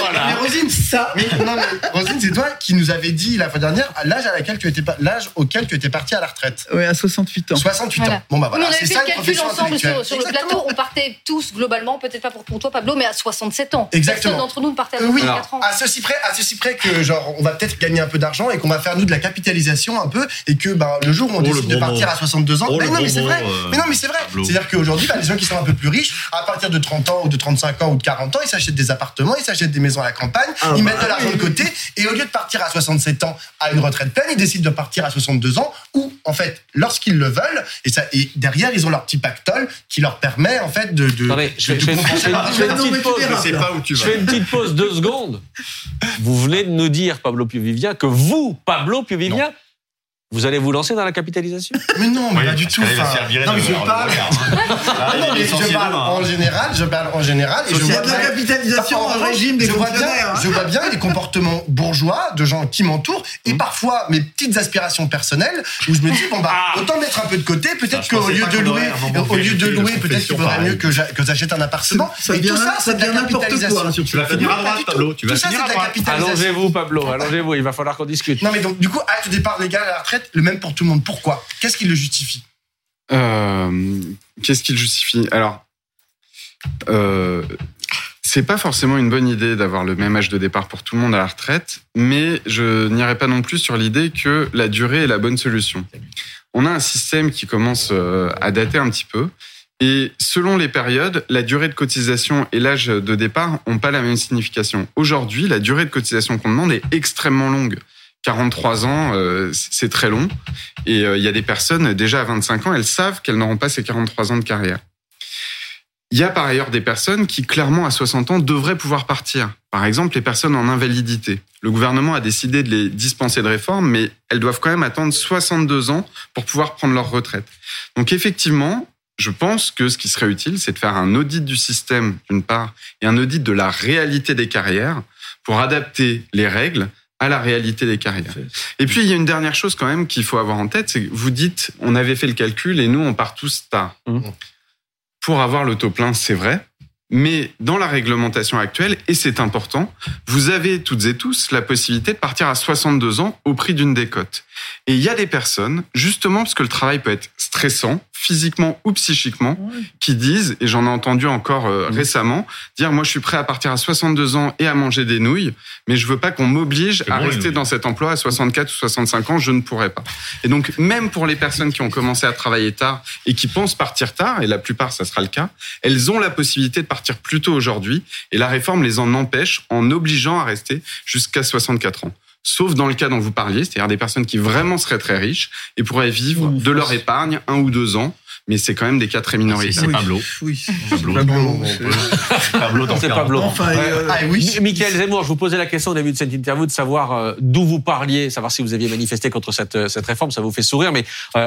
voilà. mais Rosine, ça. Mais, non, mais Rosine, c'est toi qui nous avais dit la fois dernière l'âge à laquelle tu étais l'âge auquel tu étais parti à la retraite. Oui, à 68 ans. 68 ans. Bon bah voilà. on avait fait le calcul ensemble sur, sur le plateau. On partait tous globalement, peut-être pas pour, toi Pablo, mais à 67 ans. Exactement. Personne d'entre nous ne partait à 64 ans. À ceci près, à ceci près que genre on va peut-être gagner un peu d'argent et qu'on va faire nous de la capitalisation un peu et que ben le jour où on oh, décide de partir à 62 ans, oh, ben non mais c'est vrai. Euh, mais non mais c'est vrai. C'est-à-dire qu'aujourd'hui, ben, les gens qui sont un peu plus riches, à partir de 30 ans ou de 35 ans ou de 40 ans, ils s'achètent des appartements, ils s'achètent des maisons à la campagne, ah, ils bah mettent de l'argent de côté et au lieu de partir à 67 ans à une retraite pleine, ils décident de partir à 62 ans ou en fait, lorsqu'ils le veulent, et, ça, et derrière ils ont leur petit pactole qui leur permet en fait de. de, je, fais, une petite pause, deux secondes. Vous venez de nous dire, Pablo Piovivia, que vous, Pablo Piovivia, vous allez vous lancer dans la capitalisation? Mais non, mais pas du tout. non, mais je parle. [laughs] [laughs] je parle en général. Je parle en général. Et je vois de la capitalisation en régime des fonctionnaires. Je vois bien les comportements bourgeois de gens qui m'entourent et mmh. parfois mes petites aspirations personnelles où je me dis bon bah ah. autant mettre un peu de côté. Peut-être qu'au lieu de louer, au lieu de louer, peut-être qu'il vaudrait mieux que j'achète un appartement. Et tout ça, c'est de la capitalisation. Tu vas finir à droite, Pablo. Tu vas finir à droite. Allongez-vous, Pablo. Allongez-vous. Il va falloir qu'on discute. Non, mais donc du coup, âge de départ légal à la retraite le même pour tout le monde. Pourquoi? Qu'est-ce qui le justifie? Euh, Qu'est-ce qui le justifie? Alors, euh, c'est pas forcément une bonne idée d'avoir le même âge de départ pour tout le monde à la retraite, mais je n'irai pas non plus sur l'idée que la durée est la bonne solution. On a un système qui commence euh, à dater un petit peu. Et selon les périodes, la durée de cotisation et l'âge de départ n'ont pas la même signification. Aujourd'hui, la durée de cotisation qu'on demande est extrêmement longue. 43 ans, euh, c'est très long. Et euh, il y a des personnes, déjà à 25 ans, elles savent qu'elles n'auront pas ces 43 ans de carrière. Il y a par ailleurs des personnes qui, clairement, à 60 ans, devraient pouvoir partir. Par exemple, les personnes en invalidité. Le gouvernement a décidé de les dispenser de réforme, mais elles doivent quand même attendre 62 ans pour pouvoir prendre leur retraite. Donc effectivement, je pense que ce qui serait utile, c'est de faire un audit du système, d'une part, et un audit de la réalité des carrières pour adapter les règles à la réalité des carrières. Et puis, il y a une dernière chose quand même qu'il faut avoir en tête, c'est que vous dites, on avait fait le calcul et nous, on part tous tard. Mmh. Pour avoir le taux plein, c'est vrai. Mais dans la réglementation actuelle, et c'est important, vous avez toutes et tous la possibilité de partir à 62 ans au prix d'une décote. Et il y a des personnes, justement parce que le travail peut être stressant, physiquement ou psychiquement, qui disent, et j'en ai entendu encore euh, mmh. récemment, dire moi je suis prêt à partir à 62 ans et à manger des nouilles, mais je veux pas qu'on m'oblige à rester dans cet emploi à 64 ou 65 ans, je ne pourrais pas. Et donc même pour les personnes qui ont commencé à travailler tard et qui pensent partir tard, et la plupart ça sera le cas, elles ont la possibilité de partir plus tôt aujourd'hui, et la réforme les en empêche en obligeant à rester jusqu'à 64 ans sauf dans le cas dont vous parliez, c'est-à-dire des personnes qui vraiment seraient très riches et pourraient vivre de leur épargne un ou deux ans mais c'est quand même des cas très minoritaires. C'est Pablo. Oui, Pablo. Pablo. [laughs] C'est Pablo. Enfin, euh, ah, oui. Michael Zemmour, je vous posais la question au début de cette interview de savoir euh, d'où vous parliez, savoir si vous aviez manifesté contre cette, euh, cette réforme. Ça vous fait sourire, mais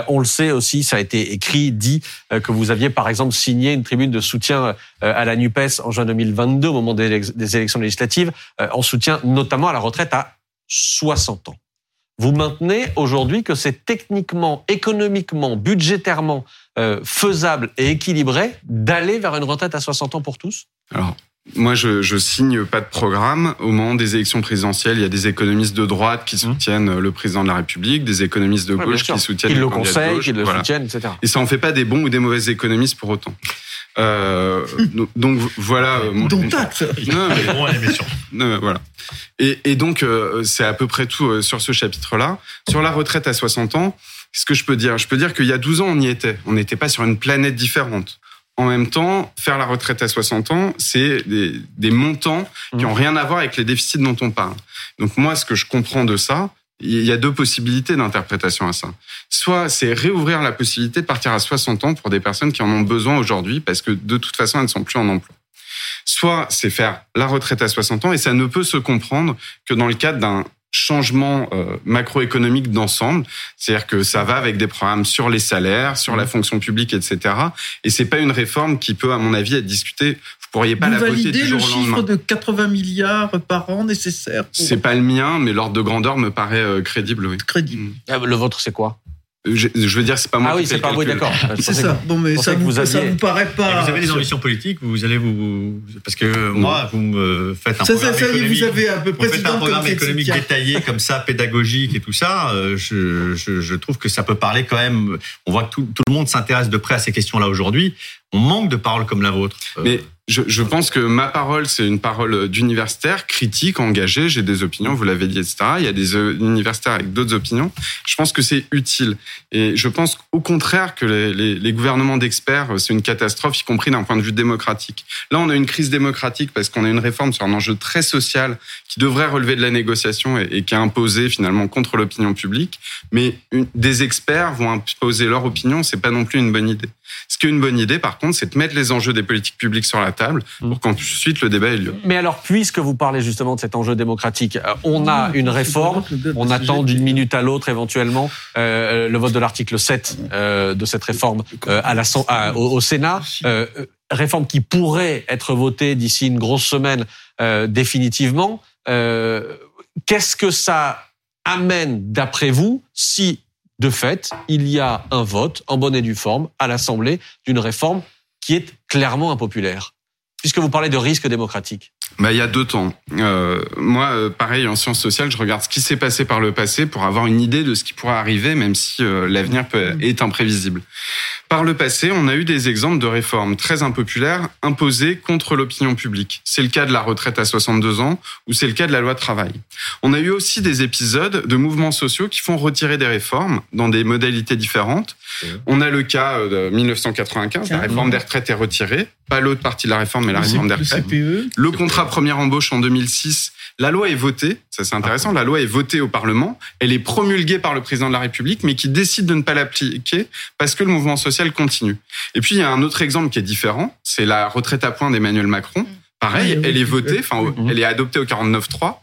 on le sait aussi, ça a été écrit, dit que vous aviez par exemple signé une tribune de soutien à la NUPES en juin 2022 au moment des élections législatives, en soutien notamment à la retraite à 60 ans. Vous maintenez aujourd'hui que c'est techniquement, économiquement, budgétairement euh, faisable et équilibré d'aller vers une retraite à 60 ans pour tous? Alors, moi, je, je signe pas de programme. Au moment des élections présidentielles, il y a des économistes de droite qui mmh. soutiennent le président de la République, des économistes de gauche qui soutiennent le conseil, qui le soutiennent, etc. Et ça en fait pas des bons ou des mauvais économistes pour autant. Euh, donc voilà. Euh, Dont acte. Non, mais, voilà. Et, et donc euh, c'est à peu près tout euh, sur ce chapitre-là. Sur la retraite à 60 ans, ce que je peux dire Je peux dire qu'il y a 12 ans, on y était. On n'était pas sur une planète différente. En même temps, faire la retraite à 60 ans, c'est des, des montants qui ont rien à voir avec les déficits dont on parle. Donc moi, ce que je comprends de ça, il y a deux possibilités d'interprétation à ça. Soit c'est réouvrir la possibilité de partir à 60 ans pour des personnes qui en ont besoin aujourd'hui parce que de toute façon, elles ne sont plus en emploi. Soit c'est faire la retraite à 60 ans et ça ne peut se comprendre que dans le cadre d'un changement euh, macroéconomique d'ensemble, c'est-à-dire que ça va avec des programmes sur les salaires, sur la mmh. fonction publique, etc. Et c'est pas une réforme qui peut, à mon avis, être discutée. Vous pourriez pas la voter du jour au lendemain. le chiffre de 80 milliards par an nécessaire. C'est pas le mien, mais l'ordre de grandeur me paraît euh, crédible. Oui. Crédible. Ah, le vôtre, c'est quoi? Je, veux dire, c'est pas moi. Ah oui, c'est pas vous, d'accord. C'est ça. Bon, mais ça vous, ça vous paraît pas. vous avez des ambitions politiques, vous allez vous, parce que moi, vous me faites un programme ça, économique. Vous avez un peu vous faites un programme économique détaillé comme ça, pédagogique et tout ça. Euh, je, je, je, trouve que ça peut parler quand même. On voit que tout, tout le monde s'intéresse de près à ces questions-là aujourd'hui. On manque de paroles comme la vôtre. Mais je, pense que ma parole, c'est une parole d'universitaire, critique, engagée. J'ai des opinions, vous l'avez dit, etc. Il y a des euh, universitaires avec d'autres opinions. Je pense que c'est utile. Et je pense au contraire que les, gouvernements d'experts, c'est une catastrophe, y compris d'un point de vue démocratique. Là, on a une crise démocratique parce qu'on a une réforme sur un enjeu très social qui devrait relever de la négociation et, qui est imposé finalement contre l'opinion publique. Mais des experts vont imposer leur opinion, c'est pas non plus une bonne idée. Ce qui est une bonne idée, par contre, c'est de mettre les enjeux des politiques publiques sur la table pour mm. qu'ensuite le débat ait lieu. Mais alors, puisque vous parlez justement de cet enjeu démocratique, euh, on a une réforme, on attend d'une minute à l'autre éventuellement euh, le vote de l'article 7 euh, de cette réforme à la, au, Sénat. réforme qui pourrait être votée d'ici une grosse semaine définitivement. Qu'est-ce que ça amène, d'après vous, si de fait, il y a un vote en bonne et due forme à l'Assemblée d'une réforme qui est clairement impopulaire Puisque vous parlez de risque démocratique. Bah, il y a deux temps. Euh, moi, euh, pareil, en sciences sociales, je regarde ce qui s'est passé par le passé pour avoir une idée de ce qui pourrait arriver, même si euh, l'avenir est imprévisible. Par le passé, on a eu des exemples de réformes très impopulaires imposées contre l'opinion publique. C'est le cas de la retraite à 62 ans ou c'est le cas de la loi travail. On a eu aussi des épisodes de mouvements sociaux qui font retirer des réformes dans des modalités différentes. On a le cas de 1995, la réforme des retraites est retirée. Pas l'autre partie de la réforme, mais la réforme des retraites. Le contrat première embauche en 2006 la loi est votée, ça c'est intéressant, la loi est votée au Parlement, elle est promulguée par le président de la République, mais qui décide de ne pas l'appliquer parce que le mouvement social continue. Et puis il y a un autre exemple qui est différent, c'est la retraite à points d'Emmanuel Macron. Pareil, elle est votée, enfin, elle est adoptée au 49.3.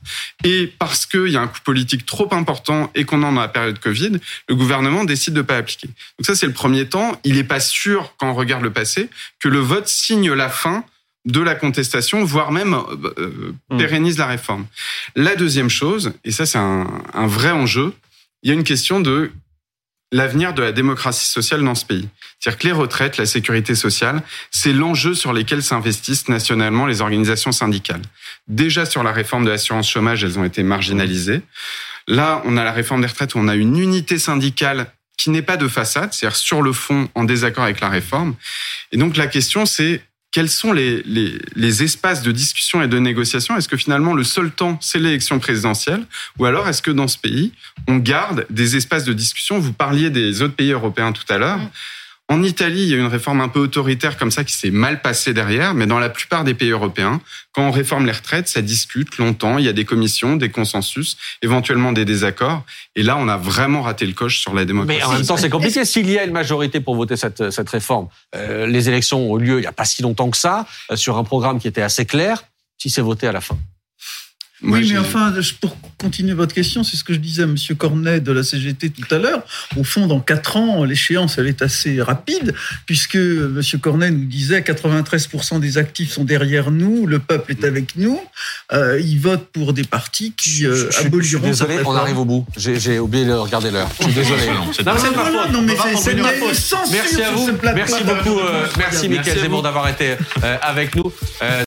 Et parce qu'il y a un coût politique trop important et qu'on est dans la période Covid, le gouvernement décide de ne pas appliquer. Donc ça, c'est le premier temps. Il n'est pas sûr, quand on regarde le passé, que le vote signe la fin de la contestation, voire même euh, euh hmm. pérennise la réforme. La deuxième chose, et ça c'est un, un, vrai enjeu, il y a une question de l'avenir de la démocratie sociale dans ce pays. C'est-à-dire que les retraites, la sécurité sociale, c'est l'enjeu sur lesquels s'investissent nationalement les organisations syndicales. Déjà sur la réforme de l'assurance chômage, elles ont été marginalisées. Là, on a la réforme des retraites où on a une unité syndicale qui n'est pas de façade, c'est-à-dire sur le fond en désaccord avec la réforme. Et donc la question, c'est quels sont les, les, les, espaces de discussion et de négociation? Est-ce que finalement le seul temps, c'est l'élection présidentielle? Ou alors est-ce que dans ce pays, on garde des espaces de discussion? Vous parliez des autres pays européens tout à l'heure. Mm. En Italie, il y a une réforme un peu autoritaire comme ça qui s'est mal passée derrière, mais dans la plupart des pays européens, quand on réforme les retraites, ça discute longtemps, il y a des commissions, des consensus, éventuellement des désaccords, et là, on a vraiment raté le coche sur la démocratie. Mais en même temps, c'est compliqué. S'il y a une majorité pour voter cette, cette réforme, euh, les élections ont lieu il n'y a pas si longtemps que ça, euh, sur un programme qui était assez clair, si c'est voté à la fin? Oui, mais enfin, pour continuer votre question, c'est ce que je disais à M. Cornet de la CGT tout à l'heure. Au fond, dans quatre ans, l'échéance, elle est assez rapide, puisque M. Cornet nous disait 93% des actifs sont derrière nous, le peuple est avec nous. Euh, ils votent pour des partis qui euh, aboliront. Je suis désolé, on arrive au bout. J'ai oublié de regarder l'heure. Je suis désolé. non, c'est pas faute. Non, mais c'est. Merci à vous. Merci beaucoup. Euh, merci, Michael Zemmour d'avoir été euh, avec nous. Euh,